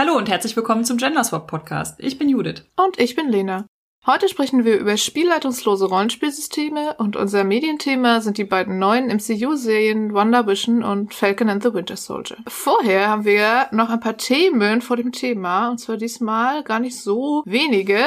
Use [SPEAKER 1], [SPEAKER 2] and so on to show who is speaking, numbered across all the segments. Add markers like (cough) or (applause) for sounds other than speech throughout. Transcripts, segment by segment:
[SPEAKER 1] Hallo und herzlich willkommen zum Genderswap Podcast. Ich bin Judith.
[SPEAKER 2] Und ich bin Lena. Heute sprechen wir über spielleitungslose Rollenspielsysteme und unser Medienthema sind die beiden neuen MCU-Serien Wonder Vision und Falcon and the Winter Soldier. Vorher haben wir noch ein paar Themen vor dem Thema und zwar diesmal gar nicht so wenige,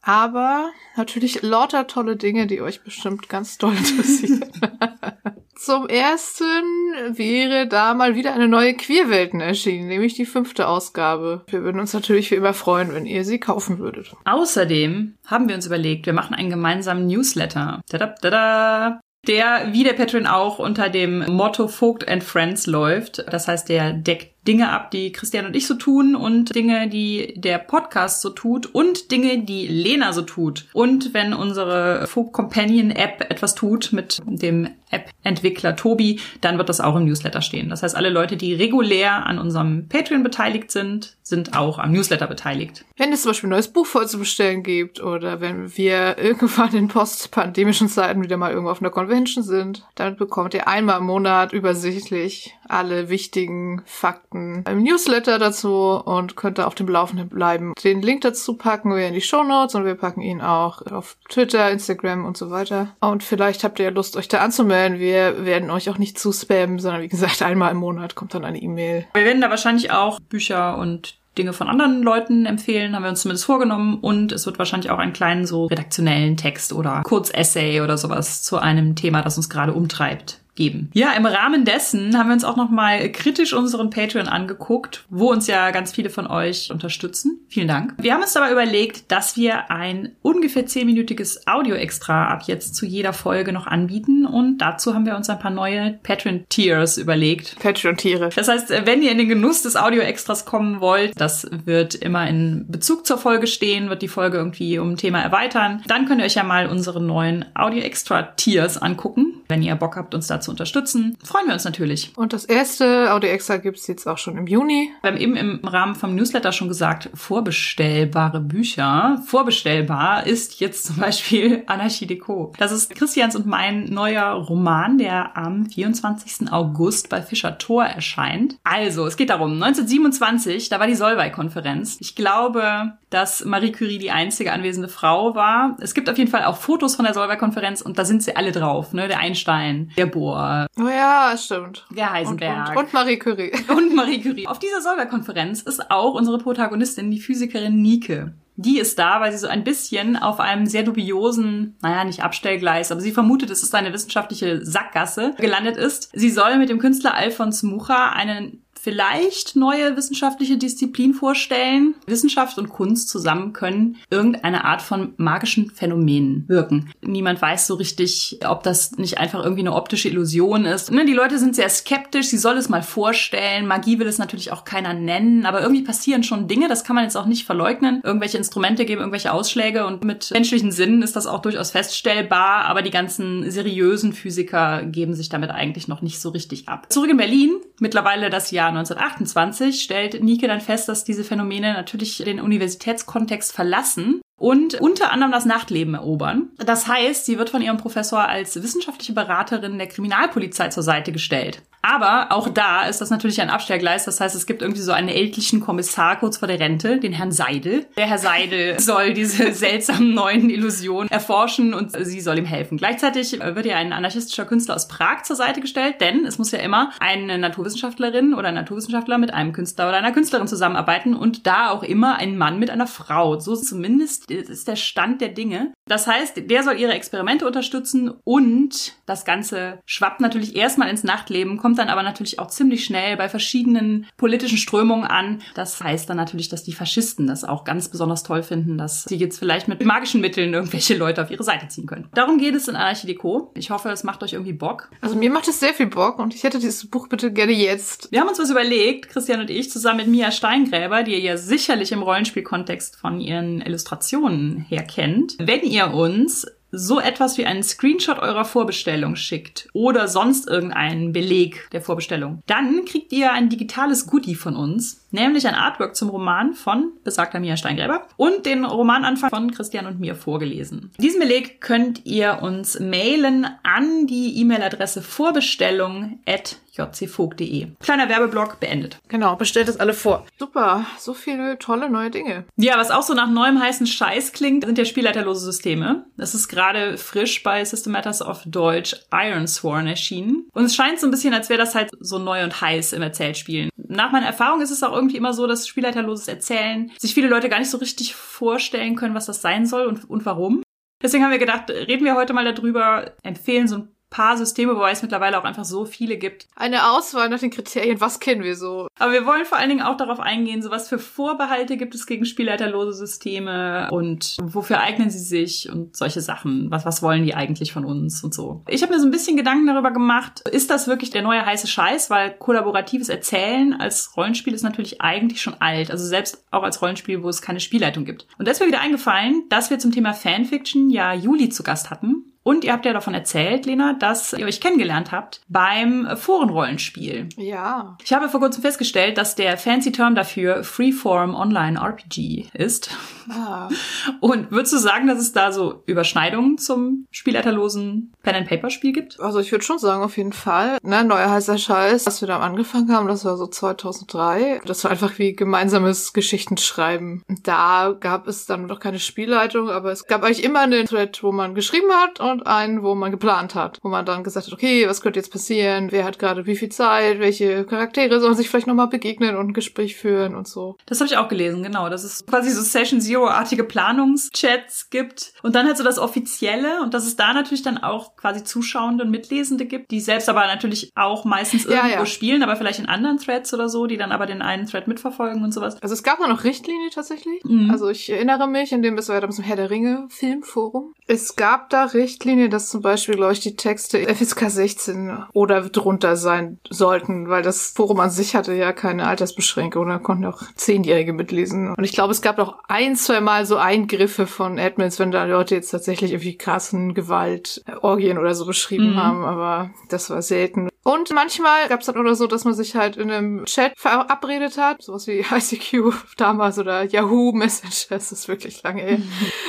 [SPEAKER 2] aber natürlich lauter tolle Dinge, die euch bestimmt ganz doll interessieren. (laughs) (laughs) Zum ersten wäre da mal wieder eine neue Queerwelten erschienen, nämlich die fünfte Ausgabe. Wir würden uns natürlich wie immer freuen, wenn ihr sie kaufen würdet.
[SPEAKER 1] Außerdem haben wir uns überlegt, wir machen einen gemeinsamen Newsletter. Tada, tada der wie der Patreon auch unter dem Motto Vogt and Friends läuft. Das heißt, der deckt Dinge ab, die Christian und ich so tun und Dinge, die der Podcast so tut und Dinge, die Lena so tut. Und wenn unsere Folk Companion App etwas tut mit dem App-Entwickler Tobi, dann wird das auch im Newsletter stehen. Das heißt, alle Leute, die regulär an unserem Patreon beteiligt sind, sind auch am Newsletter beteiligt.
[SPEAKER 2] Wenn es zum Beispiel ein neues Buch vorzubestellen gibt oder wenn wir (laughs) irgendwann in postpandemischen Zeiten wieder mal irgendwo auf einer Convention sind, dann bekommt ihr einmal im Monat übersichtlich alle wichtigen Fakten Fakten im Newsletter dazu und könnt da auf dem Laufenden bleiben. Den Link dazu packen wir in die Show Notes und wir packen ihn auch auf Twitter, Instagram und so weiter. Und vielleicht habt ihr Lust, euch da anzumelden. Wir werden euch auch nicht zu spammen, sondern wie gesagt, einmal im Monat kommt dann eine E-Mail.
[SPEAKER 1] Wir werden da wahrscheinlich auch Bücher und Dinge von anderen Leuten empfehlen, haben wir uns zumindest vorgenommen. Und es wird wahrscheinlich auch einen kleinen so redaktionellen Text oder Kurzessay oder sowas zu einem Thema, das uns gerade umtreibt geben. Ja, im Rahmen dessen haben wir uns auch noch mal kritisch unseren Patreon angeguckt, wo uns ja ganz viele von euch unterstützen. Vielen Dank. Wir haben uns dabei überlegt, dass wir ein ungefähr zehnminütiges Audio-Extra ab jetzt zu jeder Folge noch anbieten und dazu haben wir uns ein paar neue Patreon-Tiers überlegt.
[SPEAKER 2] Patreon-Tiere.
[SPEAKER 1] Das heißt, wenn ihr in den Genuss des Audio-Extras kommen wollt, das wird immer in Bezug zur Folge stehen, wird die Folge irgendwie um ein Thema erweitern, dann könnt ihr euch ja mal unsere neuen Audio-Extra-Tiers angucken. Wenn ihr Bock habt, uns dazu zu unterstützen. Freuen wir uns natürlich.
[SPEAKER 2] Und das erste Audio Extra gibt's jetzt auch schon im Juni.
[SPEAKER 1] Wir haben eben im Rahmen vom Newsletter schon gesagt, vorbestellbare Bücher. Vorbestellbar ist jetzt zum Beispiel (laughs) Anarchie Deco. Das ist Christians und mein neuer Roman, der am 24. August bei Fischer Tor erscheint. Also, es geht darum, 1927, da war die Solvay-Konferenz. Ich glaube, dass Marie Curie die einzige anwesende Frau war. Es gibt auf jeden Fall auch Fotos von der Solvay-Konferenz und da sind sie alle drauf, ne? Der Einstein, der Bohr, Bohr.
[SPEAKER 2] Oh ja, stimmt.
[SPEAKER 1] Der Heisenberg.
[SPEAKER 2] Und, und, und Marie Curie. (laughs)
[SPEAKER 1] Und Marie Curie. Auf dieser Solvay-Konferenz ist auch unsere Protagonistin, die Physikerin Nike. Die ist da, weil sie so ein bisschen auf einem sehr dubiosen, naja, nicht Abstellgleis, aber sie vermutet, es ist eine wissenschaftliche Sackgasse gelandet ist. Sie soll mit dem Künstler Alfons Mucha einen vielleicht neue wissenschaftliche Disziplin vorstellen. Wissenschaft und Kunst zusammen können irgendeine Art von magischen Phänomenen wirken. Niemand weiß so richtig, ob das nicht einfach irgendwie eine optische Illusion ist. Ne, die Leute sind sehr skeptisch, sie soll es mal vorstellen. Magie will es natürlich auch keiner nennen, aber irgendwie passieren schon Dinge, das kann man jetzt auch nicht verleugnen. Irgendwelche Instrumente geben irgendwelche Ausschläge und mit menschlichen Sinnen ist das auch durchaus feststellbar, aber die ganzen seriösen Physiker geben sich damit eigentlich noch nicht so richtig ab. Zurück in Berlin, mittlerweile das Jahr 1928 stellt Nike dann fest, dass diese Phänomene natürlich den Universitätskontext verlassen und unter anderem das Nachtleben erobern. Das heißt, sie wird von ihrem Professor als wissenschaftliche Beraterin der Kriminalpolizei zur Seite gestellt. Aber auch da ist das natürlich ein Abstellgleis. Das heißt, es gibt irgendwie so einen ältlichen Kommissar kurz vor der Rente, den Herrn Seidel. Der Herr Seidel (laughs) soll diese seltsamen neuen Illusionen erforschen und sie soll ihm helfen. Gleichzeitig wird ihr ein anarchistischer Künstler aus Prag zur Seite gestellt, denn es muss ja immer eine Naturwissenschaftlerin oder ein Naturwissenschaftler mit einem Künstler oder einer Künstlerin zusammenarbeiten und da auch immer ein Mann mit einer Frau. So zumindest ist der Stand der Dinge. Das heißt, der soll ihre Experimente unterstützen und das Ganze schwappt natürlich erstmal ins Nachtleben, kommt dann aber natürlich auch ziemlich schnell bei verschiedenen politischen Strömungen an. Das heißt dann natürlich, dass die Faschisten das auch ganz besonders toll finden, dass sie jetzt vielleicht mit magischen Mitteln irgendwelche Leute auf ihre Seite ziehen können. Darum geht es in Anarchie Deco. Ich hoffe, es macht euch irgendwie Bock.
[SPEAKER 2] Also mir macht es sehr viel Bock und ich hätte dieses Buch bitte gerne jetzt.
[SPEAKER 1] Wir haben uns was überlegt, Christian und ich, zusammen mit Mia Steingräber, die ihr ja sicherlich im Rollenspielkontext von ihren Illustrationen her kennt. Wenn ihr uns so etwas wie einen Screenshot eurer Vorbestellung schickt oder sonst irgendeinen Beleg der Vorbestellung, dann kriegt ihr ein digitales Goodie von uns, nämlich ein Artwork zum Roman von besagter Mia Steingräber und den Romananfang von Christian und mir vorgelesen. Diesen Beleg könnt ihr uns mailen an die E-Mail-Adresse vorbestellung at jcvogt.de. Kleiner Werbeblock beendet.
[SPEAKER 2] Genau, bestellt es alle vor. Super, so viele tolle neue Dinge.
[SPEAKER 1] Ja, was auch so nach neuem heißen Scheiß klingt, sind ja spielleiterlose Systeme. Das ist gerade frisch bei System Matters of Deutsch Iron Sworn erschienen. Und es scheint so ein bisschen, als wäre das halt so neu und heiß im Erzählspielen. Nach meiner Erfahrung ist es auch irgendwie immer so, dass spielleiterloses Erzählen sich viele Leute gar nicht so richtig vorstellen können, was das sein soll und, und warum. Deswegen haben wir gedacht, reden wir heute mal darüber, empfehlen so ein paar Systeme, wobei es mittlerweile auch einfach so viele gibt.
[SPEAKER 2] Eine Auswahl nach den Kriterien, was kennen wir so?
[SPEAKER 1] Aber wir wollen vor allen Dingen auch darauf eingehen, so was für Vorbehalte gibt es gegen spielleiterlose Systeme und wofür eignen sie sich und solche Sachen. Was, was wollen die eigentlich von uns und so. Ich habe mir so ein bisschen Gedanken darüber gemacht, ist das wirklich der neue heiße Scheiß? Weil kollaboratives Erzählen als Rollenspiel ist natürlich eigentlich schon alt. Also selbst auch als Rollenspiel, wo es keine Spielleitung gibt. Und da ist mir wieder eingefallen, dass wir zum Thema Fanfiction ja Juli zu Gast hatten. Und ihr habt ja davon erzählt, Lena, dass ihr euch kennengelernt habt beim Forenrollenspiel.
[SPEAKER 2] Ja.
[SPEAKER 1] Ich habe vor kurzem festgestellt, dass der fancy Term dafür Freeform Online RPG ist.
[SPEAKER 2] Ah.
[SPEAKER 1] Und würdest du sagen, dass es da so Überschneidungen zum spielleiterlosen Pen-and-Paper-Spiel gibt?
[SPEAKER 2] Also ich würde schon sagen, auf jeden Fall. Ne, neuer heißer Scheiß, als wir da angefangen haben, das war so 2003. Das war einfach wie gemeinsames Geschichtenschreiben. Da gab es dann noch keine Spielleitung, aber es gab eigentlich immer einen Thread, wo man geschrieben hat und einen, wo man geplant hat. Wo man dann gesagt hat, okay, was könnte jetzt passieren? Wer hat gerade wie viel Zeit? Welche Charaktere sollen sich vielleicht nochmal begegnen und ein Gespräch führen und so.
[SPEAKER 1] Das habe ich auch gelesen, genau. Dass es quasi so Session Zero-artige Planungschats gibt. Und dann halt so das Offizielle und dass es da natürlich dann auch quasi Zuschauende und Mitlesende gibt, die selbst aber natürlich auch meistens
[SPEAKER 2] Ja,
[SPEAKER 1] irgendwo
[SPEAKER 2] ja.
[SPEAKER 1] spielen, aber vielleicht in anderen Threads oder so, die dann aber den einen Thread mitverfolgen und sowas.
[SPEAKER 2] Also es gab da noch Richtlinie tatsächlich.
[SPEAKER 1] Mhm.
[SPEAKER 2] Also ich erinnere mich, in dem, das war ja damals im Herr der Ringe Filmforum. Es gab da Richtlinie, dass zum Beispiel, glaube ich, die Texte FSK 16 oder drunter sein sollten, weil das Forum an sich hatte ja keine Altersbeschränkung. Da konnten auch Zehnjährige mitlesen. Und ich glaube, es gab auch ein, zwei Mal so Eingriffe von Admins, wenn da Leute jetzt tatsächlich irgendwie krassen Gewalt, äh, Orgien oder so beschrieben
[SPEAKER 1] Mhm.
[SPEAKER 2] haben, aber das war selten. Und manchmal gab es dann oder so, dass man sich halt in einem Chat verabredet hat, sowas wie ICQ (laughs) damals oder Yahoo Messenger, (laughs) das ist wirklich lange her.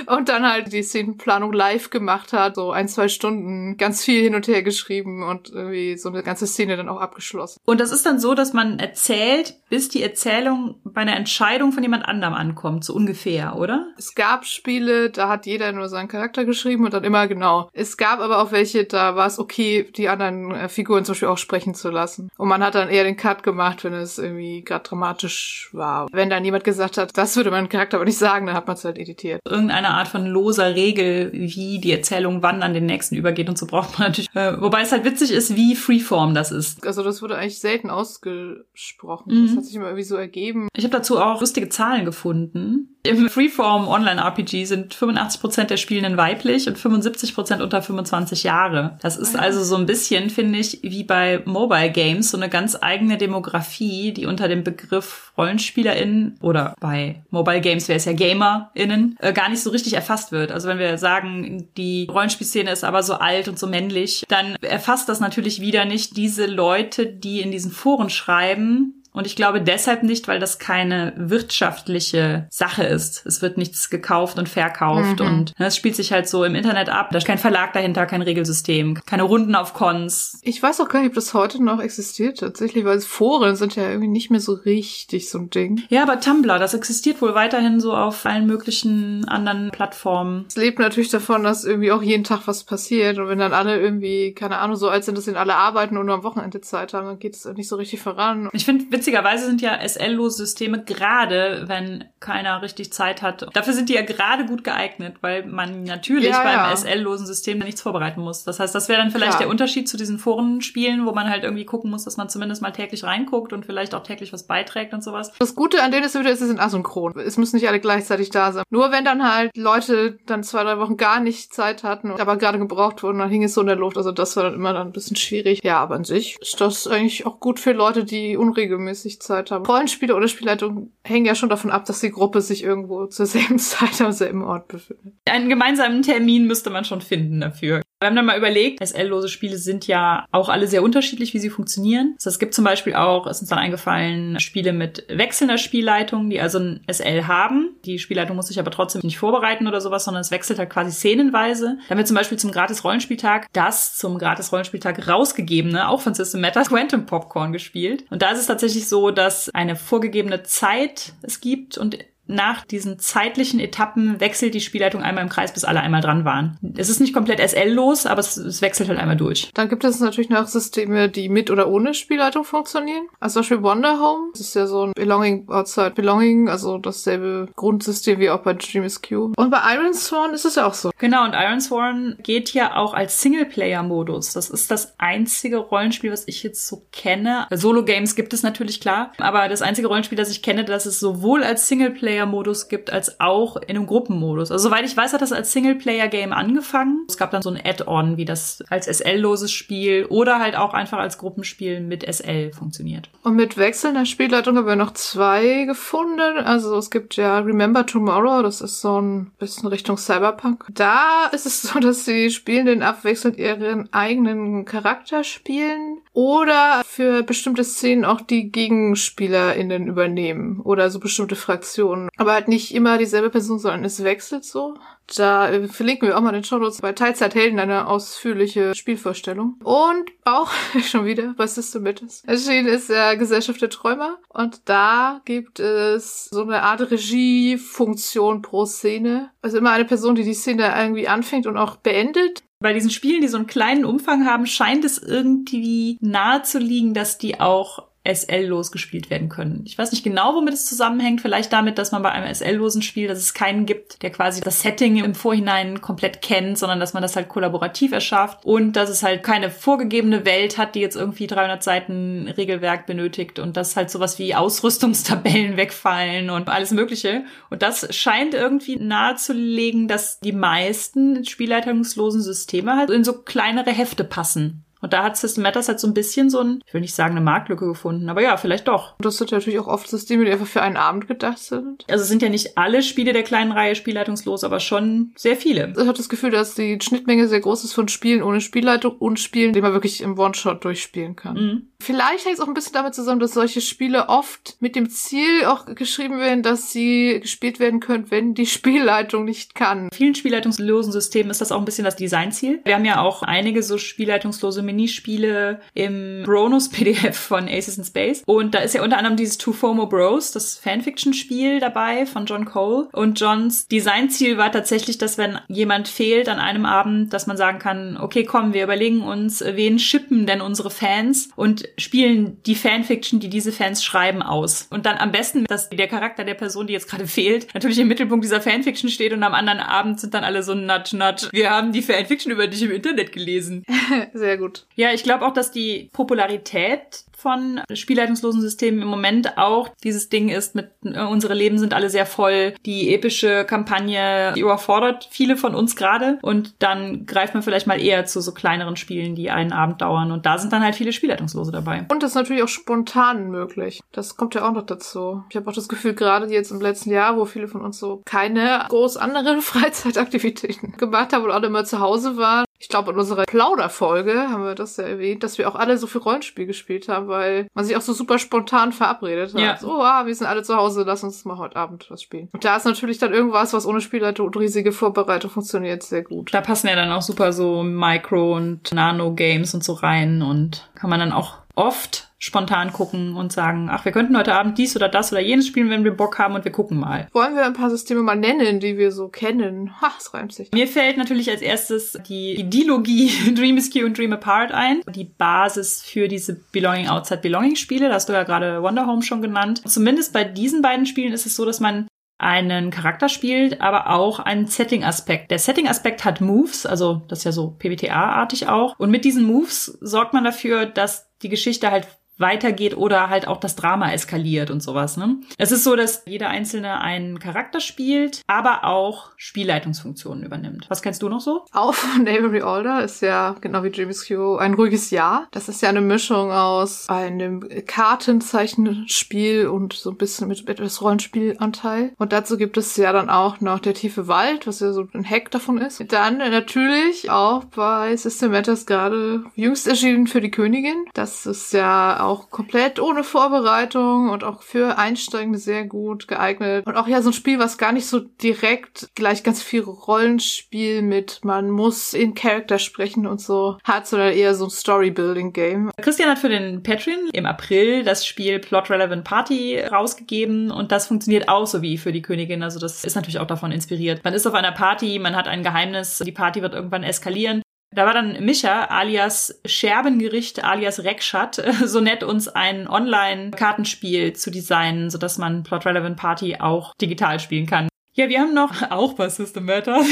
[SPEAKER 2] Und dann halt die Szenenplanung live gemacht hat, so ein, zwei Stunden, ganz viel hin und her geschrieben und irgendwie so eine ganze Szene dann auch abgeschlossen.
[SPEAKER 1] Und das ist dann so, dass man erzählt, bis die Erzählung bei einer Entscheidung von jemand anderem ankommt, so ungefähr, oder?
[SPEAKER 2] Es gab Spiele, da hat jeder nur seinen Charakter geschrieben und dann immer genau. Es gab aber auch welche, da war es okay, die anderen äh, Figuren zum Beispiel auch sprechen zu lassen. Und man hat dann eher den Cut gemacht, wenn es irgendwie gerade dramatisch war. Wenn dann jemand gesagt hat, das würde mein Charakter aber nicht sagen, dann hat man es halt editiert.
[SPEAKER 1] Irgendeine Art von loser Regel, wie die Erzählung wann an den nächsten übergeht und so braucht man natürlich. Äh, wobei es halt witzig ist, wie Freeform das ist.
[SPEAKER 2] Also das wurde eigentlich selten ausgesprochen.
[SPEAKER 1] Mhm.
[SPEAKER 2] Das hat sich immer irgendwie so ergeben.
[SPEAKER 1] Ich habe dazu auch lustige Zahlen gefunden. Im Freeform Online RPG sind 85% der Spielenden weiblich und 75% unter 25 Jahre. Das ist also so ein bisschen, finde ich, wie bei Mobile Games, so eine ganz eigene Demografie, die unter dem Begriff RollenspielerInnen oder bei Mobile Games wäre es ja GamerInnen, äh, gar nicht so richtig erfasst wird. Also wenn wir sagen, die Rollenspielszene ist aber so alt und so männlich, dann erfasst das natürlich wieder nicht diese Leute, die in diesen Foren schreiben, und ich glaube deshalb nicht, weil das keine wirtschaftliche Sache ist. Es wird nichts gekauft und verkauft
[SPEAKER 2] Mhm.
[SPEAKER 1] und ne, es spielt sich halt so im Internet ab. Da ist kein Verlag dahinter, kein Regelsystem, keine Runden auf Cons.
[SPEAKER 2] Ich weiß auch gar nicht, ob das heute noch existiert tatsächlich, weil Foren sind ja irgendwie nicht mehr so richtig so ein Ding.
[SPEAKER 1] Ja, aber Tumblr, das existiert wohl weiterhin so auf allen möglichen anderen Plattformen.
[SPEAKER 2] Es lebt natürlich davon, dass irgendwie auch jeden Tag was passiert. Und wenn dann alle irgendwie, keine Ahnung, so alt sind, dass sie alle arbeiten und nur am Wochenende Zeit haben, dann geht es nicht so richtig voran.
[SPEAKER 1] Ich finde, witzigerweise sind ja SL-lose Systeme gerade, wenn keiner richtig Zeit hat. Dafür sind die ja gerade gut geeignet, weil man natürlich
[SPEAKER 2] Ja,
[SPEAKER 1] beim
[SPEAKER 2] ja.
[SPEAKER 1] SL-losen System nichts vorbereiten muss. Das heißt, das wäre dann vielleicht
[SPEAKER 2] Klar.
[SPEAKER 1] der Unterschied zu diesen Forenspielen, wo man halt irgendwie gucken muss, dass man zumindest mal täglich reinguckt und vielleicht auch täglich was beiträgt und sowas.
[SPEAKER 2] Das Gute an denen ist wieder, sie sind asynchron. Es müssen nicht alle gleichzeitig da sein. Nur wenn dann halt Leute dann zwei, drei Wochen gar nicht Zeit hatten, aber gerade gebraucht wurden, dann hing es so in der Luft. Also das war dann immer dann ein bisschen schwierig. Ja, aber an sich ist das eigentlich auch gut für Leute, die unregelmäßig Zeit haben. Rollenspiele oder Spielleitung hängen ja schon davon ab, dass die Gruppe sich irgendwo (laughs) zur selben Zeit am selben Ort befindet.
[SPEAKER 1] Einen gemeinsamen Termin müsste man schon finden dafür. Wir haben dann mal überlegt, SL-lose Spiele sind ja auch alle sehr unterschiedlich, wie sie funktionieren. Also es gibt zum Beispiel auch, ist uns dann eingefallen, Spiele mit wechselnder Spielleitung, die also ein SL haben. Die Spielleitung muss sich aber trotzdem nicht vorbereiten oder sowas, sondern es wechselt halt quasi szenenweise. Da haben wir zum Beispiel zum Gratis-Rollenspieltag das zum Gratis-Rollenspieltag rausgegebene, auch von System Matter, (laughs) Quantum Popcorn gespielt. Und da ist es tatsächlich so, dass eine vorgegebene Zeit es gibt und nach diesen zeitlichen Etappen wechselt die Spielleitung einmal im Kreis, bis alle einmal dran waren. Es ist nicht komplett SL-los, aber es, es, wechselt halt einmal durch.
[SPEAKER 2] Dann gibt es natürlich noch Systeme, die mit oder ohne Spielleitung funktionieren. Also zum Beispiel Wonder Home. Das ist ja so ein Belonging outside Belonging, also dasselbe Grundsystem wie auch bei Dream Q. Und bei Iron Sworn ist es ja auch so.
[SPEAKER 1] Genau, und Iron Sworn geht ja auch als Singleplayer-Modus. Das ist das einzige Rollenspiel, was ich jetzt so kenne. Solo-Games gibt es natürlich klar, aber das einzige Rollenspiel, das ich kenne, das es sowohl als Singleplayer Singleplayer-Modus gibt, als auch in einem Gruppenmodus. Also soweit ich weiß, hat das als Singleplayer-Game angefangen. Es gab dann so ein Add-on, wie das als SL-loses Spiel oder halt auch einfach als Gruppenspiel mit SL funktioniert.
[SPEAKER 2] Und mit wechselnder Spielleitung haben wir noch zwei gefunden. Also es gibt ja Remember Tomorrow, das ist so ein bisschen Richtung Cyberpunk. Da ist es so, dass die Spielenden abwechselnd ihren eigenen Charakter spielen oder für bestimmte Szenen auch die GegenspielerInnen übernehmen oder so bestimmte Fraktionen. Aber halt nicht immer dieselbe Person, sondern es wechselt so. Da äh, verlinken wir auch mal den Shownotes bei Teilzeithelden eine ausführliche Spielvorstellung. Und auch (laughs) schon wieder bei Systematis. Erschienen ist der Gesellschaft der Träumer. Und da gibt es so eine Art Regiefunktion pro Szene. Also immer eine Person, die die Szene irgendwie anfängt und auch beendet.
[SPEAKER 1] Bei diesen Spielen, die so einen kleinen Umfang haben, scheint es irgendwie nahe zu liegen, dass die auch SL-los gespielt werden können. Ich weiß nicht genau, womit es zusammenhängt. Vielleicht damit, dass man bei einem SL-losen Spiel, dass es keinen gibt, der quasi das Setting im Vorhinein komplett kennt, sondern dass man das halt kollaborativ erschafft und dass es halt keine vorgegebene Welt hat, die jetzt irgendwie 300 Seiten Regelwerk benötigt und dass halt sowas wie Ausrüstungstabellen (laughs) wegfallen und alles Mögliche. Und das scheint irgendwie nahezulegen, dass die meisten spielleitungslosen Systeme halt in so kleinere Hefte passen. Und da hat System Matters halt so ein bisschen so ein, ich will nicht sagen eine Marktlücke gefunden, aber ja, vielleicht doch.
[SPEAKER 2] Das sind natürlich auch oft Systeme, die einfach für einen Abend gedacht sind.
[SPEAKER 1] Also es sind ja nicht alle Spiele der kleinen Reihe spielleitungslos, aber schon sehr viele.
[SPEAKER 2] Ich habe das Gefühl, dass die Schnittmenge sehr groß ist von Spielen ohne Spielleitung und Spielen, die man wirklich im One-Shot durchspielen kann. Mhm. Vielleicht hängt es auch ein bisschen damit zusammen, dass solche Spiele oft mit dem Ziel auch geschrieben werden, dass sie gespielt werden können, wenn die (laughs) Spielleitung nicht kann.
[SPEAKER 1] In vielen spielleitungslosen Systemen ist das auch ein bisschen das Designziel. Wir haben ja auch einige so spielleitungslose Minispiele im Bronus PDF von Aces in Space. Und da ist ja unter anderem dieses Two Fomo Bros, das Fanfiction-Spiel dabei von John Cole. Und Johns Designziel war tatsächlich, dass wenn jemand fehlt an einem Abend, dass man sagen kann, okay, komm, wir überlegen uns, wen schippen denn unsere Fans und spielen die Fanfiction, die diese Fans schreiben, aus. Und dann am besten, dass der Charakter der Person, die jetzt gerade (laughs) fehlt, natürlich im Mittelpunkt dieser Fanfiction steht und am anderen Abend sind dann alle so nudge nudge. Wir haben die Fanfiction über dich im Internet gelesen. (laughs)
[SPEAKER 2] Sehr gut.
[SPEAKER 1] Ja, ich glaube auch, dass die Popularität von spielleitungslosen Systemen im Moment auch dieses Ding ist mit äh, unsere Leben sind alle sehr voll. Die epische Kampagne die überfordert viele von uns gerade und dann greift man vielleicht mal eher zu so kleineren Spielen, die einen Abend dauern und da sind dann halt viele Spielleitungslose dabei.
[SPEAKER 2] Und das ist natürlich auch spontan möglich. Das kommt ja auch noch dazu. Ich habe auch das Gefühl, gerade jetzt im letzten Jahr, wo viele von uns so keine groß anderen (laughs) Freizeitaktivitäten gemacht haben und alle immer zu Hause waren, ich glaube, in unserer Plauderfolge haben wir das ja erwähnt, dass wir auch alle so viel Rollenspiel gespielt haben, weil man sich auch so super spontan verabredet hat. Ja. So, ah, wir sind alle zu Hause, lass uns mal heute Abend was spielen. Und da ist natürlich dann irgendwas, was ohne Spielleitung und riesige Vorbereitung funktioniert, sehr gut.
[SPEAKER 1] Da passen ja dann auch super so Micro- und Nano-Games und so rein und kann man dann auch oft spontan gucken und sagen, ach, wir könnten heute Abend dies oder das oder jenes spielen, wenn wir Bock haben und wir gucken mal.
[SPEAKER 2] Wollen wir ein paar Systeme mal nennen, die wir so kennen? Ha, es reimt sich.
[SPEAKER 1] Mir fällt natürlich als erstes die Dilogie (laughs) Dream is Q und Dream Apart ein. Die Basis für diese Belonging Outside Belonging Spiele, da hast du ja gerade Wonder Home schon genannt. Zumindest bei diesen beiden Spielen ist es so, dass man einen Charakter spielt, aber auch einen Setting-Aspekt. Der Setting-Aspekt hat Moves, also das ist ja so PBTA-artig auch. Und mit diesen Moves sorgt man dafür, dass die Geschichte halt weitergeht oder halt auch das Drama eskaliert und sowas. Ne? Es ist so, dass jeder Einzelne einen Charakter spielt, aber auch Spielleitungsfunktionen übernimmt. Was kennst du noch so?
[SPEAKER 2] Auch von Avery Alder ist ja, genau wie James Q, ein ruhiges Jahr. Das ist ja eine Mischung aus einem Kartenzeichenspiel und so ein bisschen mit etwas Rollenspielanteil. Und dazu gibt es ja dann auch noch der tiefe Wald, was ja so ein Hack davon ist. Dann natürlich auch bei System Matters gerade jüngst erschienen für die Königin. Das ist ja auch komplett ohne Vorbereitung und auch für Einsteigende sehr gut geeignet. Und auch ja so ein Spiel, was gar nicht so direkt gleich ganz viel Rollenspiel mit man muss in Charakter sprechen und so hat, sondern eher so ein Story-Building-Game.
[SPEAKER 1] Christian hat für den Patreon im April das Spiel Plot Relevant Party rausgegeben und das funktioniert auch so wie für die Königin. Also das ist natürlich auch davon inspiriert. Man ist auf einer Party, man hat ein Geheimnis, die Party wird irgendwann eskalieren da war dann Micha alias Scherbengericht alias Rekschat (laughs) so nett, uns ein Online-Kartenspiel zu designen, sodass man Plot Relevant Party auch digital spielen kann. Ja, wir haben noch (laughs) auch bei System Matters.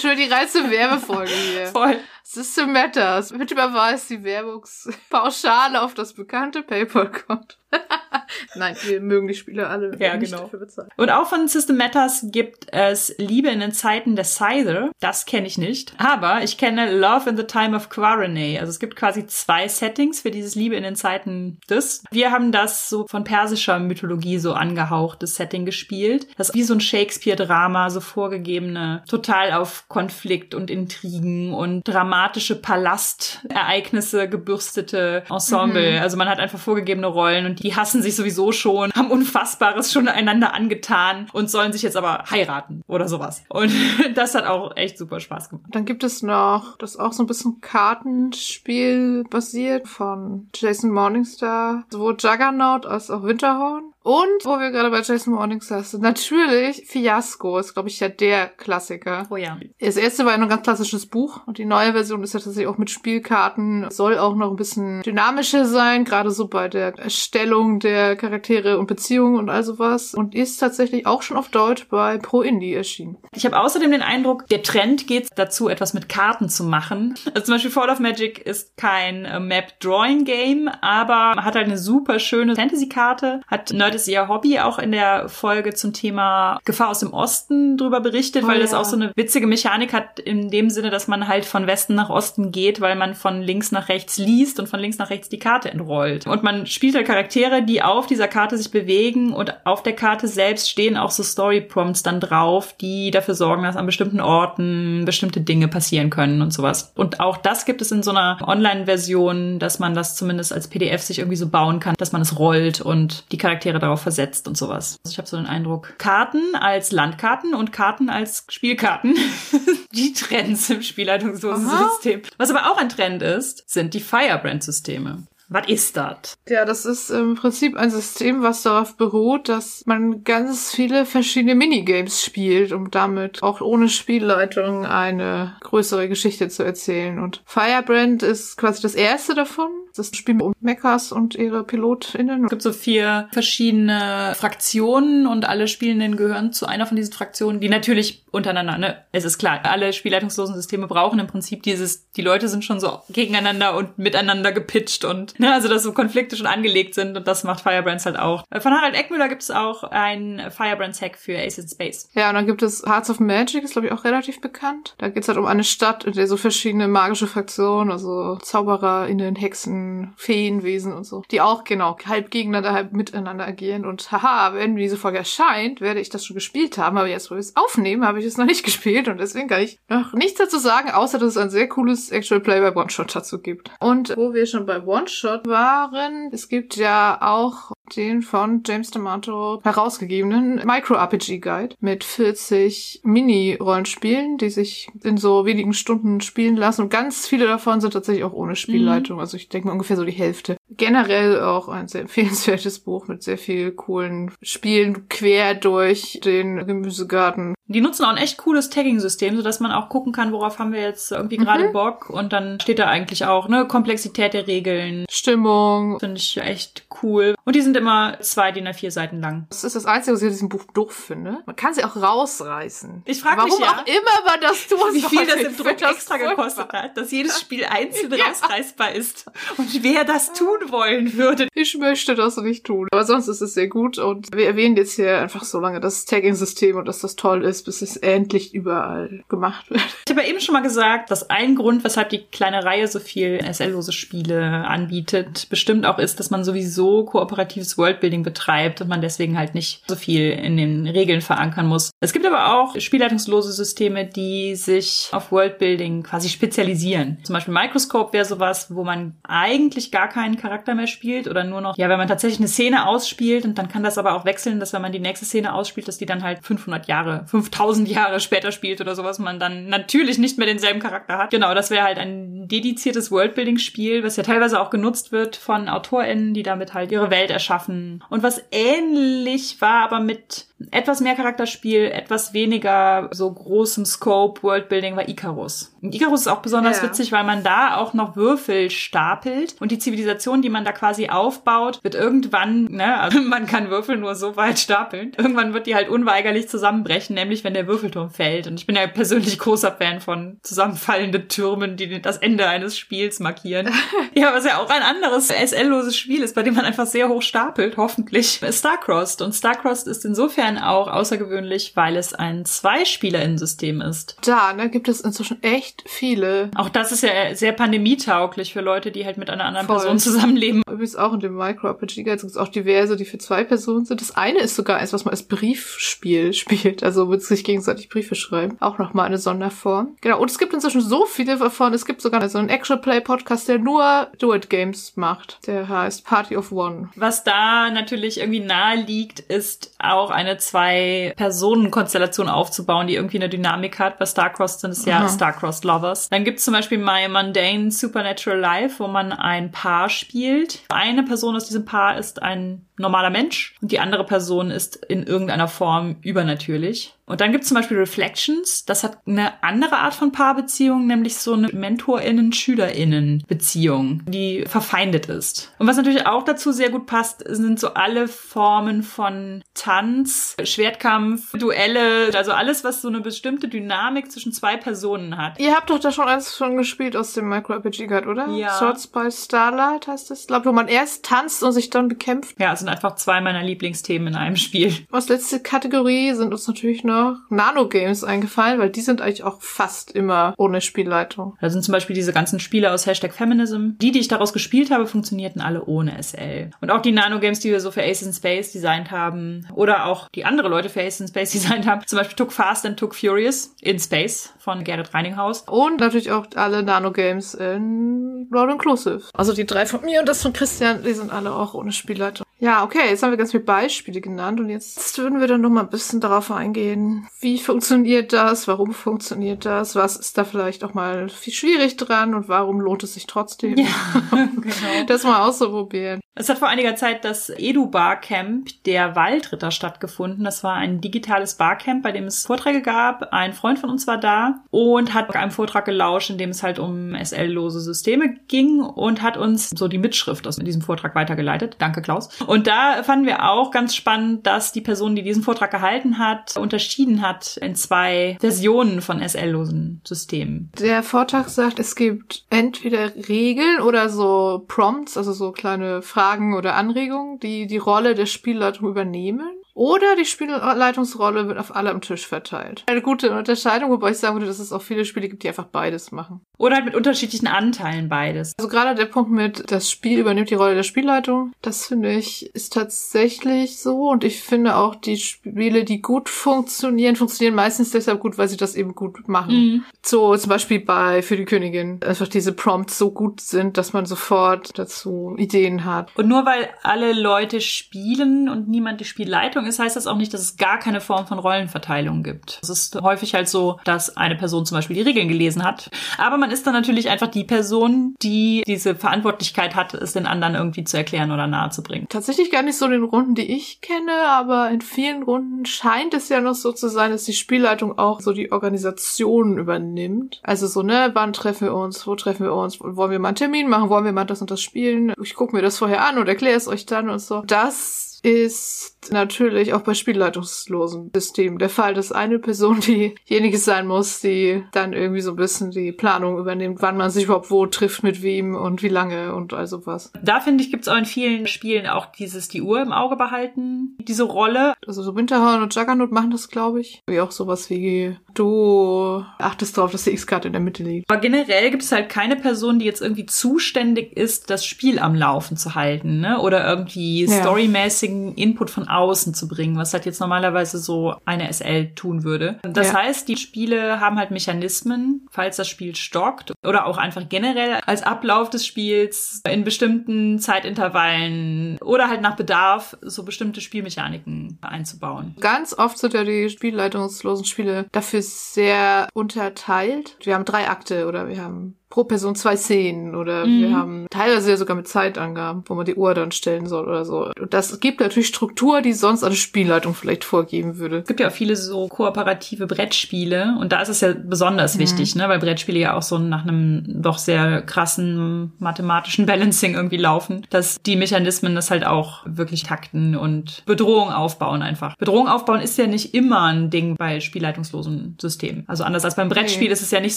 [SPEAKER 2] Schon die reinste Werbefolge hier. (laughs)
[SPEAKER 1] Voll.
[SPEAKER 2] System Matters. Bitte überweist die Werbungspauschale auf das bekannte PayPal-Konto. (laughs) Nein, wir mögen die Spiele alle
[SPEAKER 1] ja, nicht genau. dafür bezahlen. Und auch von System Matters gibt es Liebe in den Zeiten der Scyther. Das kenne ich nicht. Aber ich kenne Love in the Time of Quaranay. Also es gibt quasi zwei Settings für dieses Liebe in den Zeiten des. Wir haben das so von persischer Mythologie so angehauchtes Setting gespielt. Das ist wie so ein Shakespeare-Drama, so vorgegebene, total auf Konflikt und Intrigen und dramatische Palastereignisse gebürstete Ensemble. Mhm. Also man hat einfach vorgegebene Rollen und die hassen sich sowieso schon, haben Unfassbares schon einander angetan und sollen sich jetzt aber heiraten oder sowas. Und (laughs) das hat auch echt super Spaß gemacht.
[SPEAKER 2] Dann gibt es noch, das auch so ein bisschen Kartenspiel basiert von Jason Morningstar, sowohl Juggernaut als auch Winterhorn. Und wo wir gerade bei Jason Morningstar sind, natürlich Fiasco ist, glaube ich, ja der Klassiker.
[SPEAKER 1] Oh ja.
[SPEAKER 2] Das erste war ja noch ein ganz klassisches Buch und die neue Version ist ja tatsächlich auch mit Spielkarten, soll auch noch ein bisschen dynamischer sein, gerade so bei der Erstellung der Charaktere und Beziehungen und all sowas und ist tatsächlich auch schon auf Deutsch bei Pro Indie erschienen.
[SPEAKER 1] Ich habe außerdem den Eindruck, der Trend geht dazu, etwas mit Karten zu machen. Also zum Beispiel Fall of Magic ist kein äh, Map-Drawing-Game, aber hat halt eine super schöne Fantasy-Karte, hat Nerd ist ihr Hobby auch in der Folge zum Thema Gefahr aus dem Osten drüber berichtet, oh, weil das ja. auch so eine witzige Mechanik hat in dem Sinne, dass man halt von Westen nach Osten geht, weil man von links nach rechts liest und von links nach rechts die Karte entrollt. Und man spielt halt Charaktere, die auf dieser Karte sich bewegen und auf der Karte selbst stehen auch so Story Prompts dann drauf, die dafür sorgen, dass an bestimmten Orten bestimmte Dinge passieren können und sowas. Und auch das gibt es in so einer Online-Version, dass man das zumindest als PDF sich irgendwie so bauen kann, dass man es rollt und die Charaktere darauf versetzt und sowas. Also ich habe so den Eindruck, Karten als Landkarten und Karten als Spielkarten, (laughs) die Trends im Spielleitungslosensystem. Was aber auch ein Trend ist, sind die Firebrand-Systeme. Was ist das?
[SPEAKER 2] Ja, das ist im Prinzip ein System, was darauf beruht, dass man ganz viele verschiedene Minigames spielt, um damit auch ohne Spielleitung eine größere Geschichte zu erzählen. Und Firebrand ist quasi das erste davon. Das Spiel um Mechas und ihre PilotInnen.
[SPEAKER 1] Es gibt so vier verschiedene Fraktionen und alle Spielenden gehören zu einer von diesen Fraktionen, die natürlich untereinander, ne, es ist klar, alle spielleitungslosen Systeme brauchen im Prinzip dieses, die Leute sind schon so gegeneinander und miteinander gepitcht und, (laughs) ne, also dass so Konflikte schon angelegt sind und das macht Firebrands halt auch. Von Harald Eckmüller gibt es auch ein Firebrands Hack für Ace in Space.
[SPEAKER 2] Ja, und dann gibt es Hearts of Magic, ist glaube ich auch relativ bekannt. Da geht es halt um eine Stadt, in der so verschiedene magische Fraktionen, also ZaubererInnen, Hexen, Feenwesen und so, die auch genau halb gegeneinander, halb miteinander agieren. Und haha, wenn diese Folge erscheint, werde ich das schon gespielt haben, aber jetzt, wo wir es aufnehmen, habe ich es noch nicht (laughs) gespielt und deswegen kann ich noch nichts dazu sagen, außer dass es ein sehr cooles Actual Play bei One-Shot dazu gibt. Und wo wir schon bei One-Shot waren, es gibt ja auch den von James D'Amato herausgegebenen Micro-RPG-Guide mit 40 Mini-Rollenspielen, die sich in so wenigen Stunden spielen lassen. Und ganz viele davon sind tatsächlich auch ohne Spielleitung. Mhm. Also ich denke mal ungefähr so die Hälfte. Generell auch ein sehr (laughs) empfehlenswertes Buch mit sehr viel coolen Spielen quer durch den Gemüsegarten.
[SPEAKER 1] Die nutzen auch ein echt cooles Tagging-System, sodass man auch gucken kann, worauf haben wir jetzt irgendwie gerade mhm. Bock. Und dann steht da eigentlich auch, ne, Komplexität der Regeln.
[SPEAKER 2] Stimmung.
[SPEAKER 1] Finde ich echt cool. Und die sind immer zwei DIN A4 Seiten lang.
[SPEAKER 2] Das ist das Einzige, was ich in diesem Buch doof finde. Man kann sie auch rausreißen.
[SPEAKER 1] Ich frage mich
[SPEAKER 2] ja, auch immer man das tut.
[SPEAKER 1] Wie viel das im Druck extra gekostet hat, dass jedes (laughs) Spiel einzeln ja. rausreißbar ist. Und wer das tut. Tun wollen würde.
[SPEAKER 2] Ich möchte das nicht tun. Aber sonst ist es sehr gut und wir erwähnen jetzt hier einfach so lange das Tagging-System und dass das toll ist, bis es endlich überall gemacht wird.
[SPEAKER 1] Ich habe ja eben schon mal gesagt, dass ein Grund, weshalb die kleine Reihe so viel SL-lose Spiele anbietet, bestimmt auch ist, dass man sowieso kooperatives Worldbuilding betreibt und man deswegen halt nicht so viel in den Regeln verankern muss. Es gibt aber auch spielleitungslose Systeme, die sich auf Worldbuilding quasi spezialisieren. Zum Beispiel Microscope wäre sowas, wo man eigentlich gar keinen Charakter mehr spielt oder nur noch, ja, wenn man tatsächlich eine Szene ausspielt und dann kann das aber auch wechseln, dass wenn man die nächste Szene ausspielt, dass die dann halt 500 Jahre, 5000 Jahre später spielt oder sowas, man dann natürlich nicht mehr denselben Charakter hat. Genau, das wäre halt ein dediziertes Worldbuilding-Spiel, was ja teilweise auch genutzt wird von AutorInnen, die damit halt ihre Welt erschaffen. Und was ähnlich war, aber mit etwas mehr Charakterspiel, etwas weniger so großem Scope Worldbuilding war Icarus. Und Icarus ist auch besonders
[SPEAKER 2] Ja.
[SPEAKER 1] witzig, weil man da auch noch Würfel stapelt und die Zivilisation, die man da quasi aufbaut, wird irgendwann, ne, also (laughs) man kann Würfel nur so weit stapeln. Irgendwann wird die halt unweigerlich zusammenbrechen, nämlich wenn der Würfelturm fällt. Und ich bin ja persönlich großer Fan von zusammenfallenden Türmen, die das Ende eines Spiels markieren. (laughs) ja, was ja auch ein anderes SL-loses Spiel ist, bei dem man einfach sehr hoch stapelt, hoffentlich. Starcrossed. Und Starcrossed ist insofern auch außergewöhnlich, weil es ein Zwei-Spieler-System ist.
[SPEAKER 2] Da, ne, gibt es inzwischen echt viele.
[SPEAKER 1] Auch das ist ja sehr pandemietauglich für Leute, die halt mit einer anderen
[SPEAKER 2] Voll.
[SPEAKER 1] Person zusammenleben.
[SPEAKER 2] Übrigens auch in dem Micro-RPG Guide gibt es auch diverse, die für zwei Personen sind. Das eine ist sogar eins, was man als Briefspiel (laughs) spielt, also mit sich gegenseitig Briefe schreiben. Auch nochmal eine Sonderform. Genau, und es gibt inzwischen so viele davon. Es gibt sogar so einen Action-Play-Podcast, der nur Do-It-Games macht. Der heißt Party of One.
[SPEAKER 1] Was da natürlich irgendwie nahe liegt, ist auch eine Zwei-Personen-Konstellation aufzubauen, die irgendwie eine Dynamik hat. Bei Starcrossed sind es ja
[SPEAKER 2] Aha.
[SPEAKER 1] Starcrossed Lovers. Dann gibt es zum Beispiel My Mundane Supernatural Life, wo man ein Paar spielt. Eine Person aus diesem Paar ist ein normaler Mensch und die andere Person ist in irgendeiner Form übernatürlich. Und dann gibt es zum Beispiel Reflections. Das hat eine andere Art von Paarbeziehung, nämlich so eine Mentorinnen-SchülerInnen-Beziehung, die verfeindet ist. Und was natürlich auch dazu sehr gut passt, sind so alle Formen von Tanz, Schwertkampf, Duelle, also alles, was so eine bestimmte Dynamik zwischen zwei Personen hat.
[SPEAKER 2] Ihr habt doch da schon eins schon gespielt aus dem Micro-RPG Guide, oder?
[SPEAKER 1] Ja.
[SPEAKER 2] Swords by Starlight heißt es. Ich glaube, wo man erst tanzt und sich dann bekämpft.
[SPEAKER 1] Ja, es sind einfach zwei meiner Lieblingsthemen in einem Spiel.
[SPEAKER 2] Als letzte Kategorie sind uns natürlich noch Nano-Games eingefallen, weil die sind eigentlich auch fast immer ohne Spielleitung.
[SPEAKER 1] Da sind zum Beispiel diese ganzen Spiele aus Hashtag Feminism. Die, die ich daraus gespielt habe, funktionierten alle ohne SL. Und auch die Nano-Games, die wir so für Ace in Space designt haben, oder auch die andere Leute für Ace in Space (laughs) designt haben, zum Beispiel Took Fast and Took Furious in Space von Gerrit Reininghaus.
[SPEAKER 2] Und natürlich auch alle Nano-Games in Roll Inclusive. Also die drei von mir und das von Christian, die sind alle auch ohne Spielleitung. Ja, okay, jetzt haben wir ganz viele Beispiele genannt und jetzt würden wir dann noch mal ein bisschen darauf eingehen, wie funktioniert das, warum funktioniert das, was ist da vielleicht auch mal viel schwierig dran und warum lohnt es sich trotzdem, (laughs)
[SPEAKER 1] genau.
[SPEAKER 2] das mal auszuprobieren.
[SPEAKER 1] Es hat vor einiger Zeit das Edu Barcamp der Waldritter stattgefunden. Das war ein digitales Barcamp, bei dem es Vorträge gab. Ein Freund von uns war da und hat einem Vortrag gelauscht, in dem es halt um SL-lose Systeme ging und hat uns so die Mitschrift aus diesem Vortrag weitergeleitet. Danke, Klaus. Und da fanden wir auch ganz spannend, dass die Person, die diesen Vortrag gehalten hat, unterschieden hat in zwei Versionen von SL-losen Systemen.
[SPEAKER 2] Der Vortrag sagt, es gibt entweder Regeln oder so Prompts, also so kleine Fragen oder Anregungen, die die Rolle der Spielleitung übernehmen. Oder die Spielleitungsrolle wird auf alle am Tisch verteilt. Eine gute Unterscheidung, wobei ich sagen würde, dass es auch viele Spiele gibt, die einfach beides machen.
[SPEAKER 1] Oder halt mit unterschiedlichen Anteilen beides.
[SPEAKER 2] Also gerade der Punkt mit, das Spiel übernimmt die Rolle der Spielleitung, das finde ich ist tatsächlich so. Und ich finde auch, die Spiele, die gut funktionieren, funktionieren meistens deshalb gut, weil sie das eben gut machen.
[SPEAKER 1] Mhm.
[SPEAKER 2] So zum Beispiel bei Für die Königin einfach diese Prompts so gut sind, dass man sofort dazu Ideen hat.
[SPEAKER 1] Und nur weil alle Leute spielen und niemand die Spielleitung ist, heißt das auch nicht, dass es gar keine Form von Rollenverteilung gibt. Es ist häufig halt so, dass eine Person zum Beispiel die Regeln gelesen hat. Aber man ist dann natürlich einfach die Person, die diese Verantwortlichkeit hat, es den anderen irgendwie zu erklären oder nahezubringen.
[SPEAKER 2] Tatsächlich gar nicht so den Runden, die ich kenne, aber in vielen Runden scheint es ja noch so zu sein, dass die Spielleitung auch so die Organisation übernimmt. Also so, ne, wann treffen wir uns, wo treffen wir uns, wollen wir mal einen Termin machen, wollen wir mal das und das spielen? Ich gucke mir das vorher an und erkläre es euch dann und so. Das ist natürlich auch bei spielleitungslosen Systemen der Fall, dass eine Person (laughs) diejenige sein muss, die dann irgendwie so ein bisschen die Planung übernimmt, wann man sich überhaupt wo trifft, mit wem und wie lange und all sowas.
[SPEAKER 1] Da finde ich, gibt es auch in vielen Spielen auch dieses die Uhr im Auge behalten, diese Rolle.
[SPEAKER 2] Also so Winterhorn und Juggernaut machen das, glaube ich. Wie auch sowas wie du achtest darauf, dass die X-Karte in der Mitte liegt.
[SPEAKER 1] Aber generell gibt es halt keine Person, die jetzt irgendwie zuständig ist, das Spiel am Laufen zu halten, ne? Oder irgendwie ja. storymäßigen Input von außen zu bringen, was halt jetzt normalerweise so eine SL tun würde. Das ja. heißt, die Spiele haben halt Mechanismen, falls das Spiel stockt oder auch einfach generell als Ablauf des Spiels in bestimmten Zeitintervallen oder halt nach Bedarf so bestimmte Spielmechaniken einzubauen.
[SPEAKER 2] Ganz oft sind ja die spielleitungslosen Spiele dafür sehr unterteilt. Wir haben drei Akte oder wir haben pro Person zwei Szenen oder mhm. wir haben teilweise ja sogar mit Zeitangaben, wo man die Uhr dann stellen soll oder so. Und das gibt natürlich Struktur, die sonst eine Spielleitung vielleicht vorgeben würde.
[SPEAKER 1] Es gibt ja auch viele so kooperative Brettspiele und da ist es ja besonders mhm. wichtig, ne, weil Brettspiele ja auch so nach einem doch sehr krassen mathematischen (laughs) Balancing irgendwie laufen, dass die Mechanismen das halt auch wirklich takten und Bedrohung aufbauen einfach. Bedrohung aufbauen ist ja nicht immer ein Ding bei spielleitungslosen Systemen. Also anders als beim Brettspiel okay. ist es ja nicht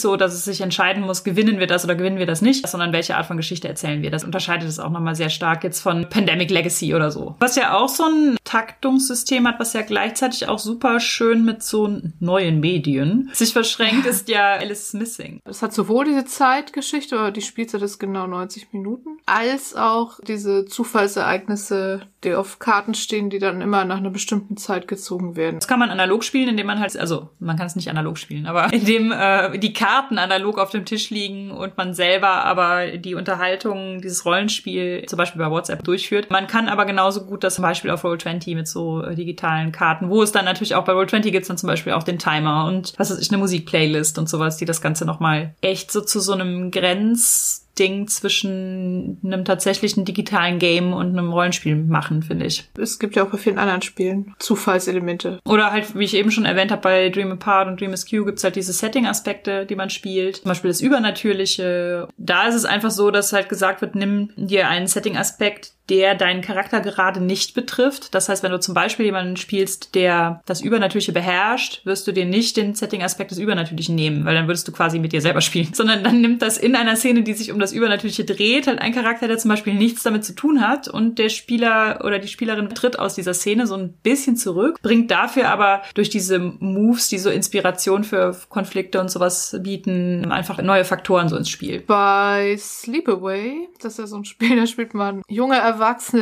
[SPEAKER 1] so, dass es sich entscheiden muss, gewinnen wir das oder gewinnen wir das nicht, sondern welche Art von Geschichte erzählen wir. Das unterscheidet es auch nochmal sehr stark jetzt von Pandemic Legacy oder so. Was ja auch so ein Taktungssystem hat, was ja gleichzeitig auch super schön mit so neuen Medien sich verschränkt, (laughs) ist ja Alice Missing.
[SPEAKER 2] Es hat sowohl diese Zeitgeschichte, oder die Spielzeit ist genau 90 Minuten, als auch diese Zufallsereignisse, die auf Karten stehen, die dann immer nach einer bestimmten Zeit gezogen werden.
[SPEAKER 1] Das kann man analog spielen, indem man halt, also man kann es nicht analog spielen, aber (laughs) indem äh, die Karten analog auf dem Tisch liegen und man selber aber die Unterhaltung, dieses Rollenspiel zum Beispiel bei WhatsApp durchführt. Man kann aber genauso gut das zum Beispiel auf Roll20 mit so äh, digitalen Karten, wo es dann natürlich auch bei Roll20 gibt es dann zum Beispiel auch den Timer und was weiß ich, eine Musikplaylist und sowas, die das Ganze nochmal echt so zu so einem Grenz Ding zwischen einem tatsächlichen digitalen Game und einem Rollenspiel machen, finde ich.
[SPEAKER 2] Es gibt ja auch bei vielen anderen Spielen Zufallselemente.
[SPEAKER 1] Oder halt, wie ich eben schon erwähnt habe, bei Dream Apart und Dream Askew gibt es halt diese Setting-Aspekte, die man spielt. Zum Beispiel das Übernatürliche. Da ist es einfach so, dass halt gesagt wird, nimm dir einen Setting-Aspekt, der deinen Charakter gerade nicht betrifft. Das heißt, wenn du zum Beispiel jemanden spielst, der das Übernatürliche beherrscht, wirst du dir nicht den Setting-Aspekt des Übernatürlichen nehmen, weil dann würdest du quasi mit dir selber spielen. (laughs) Sondern dann nimmt das in einer Szene, die sich um das Übernatürliche dreht, halt ein Charakter, der zum Beispiel nichts damit zu tun hat und der Spieler oder die Spielerin tritt aus dieser Szene so ein bisschen zurück, bringt dafür aber durch diese Moves, die so Inspiration für Konflikte und sowas bieten, einfach neue Faktoren so ins Spiel.
[SPEAKER 2] Bei Sleepaway, das ist ja so ein Spiel, da spielt man junge Erwachsene,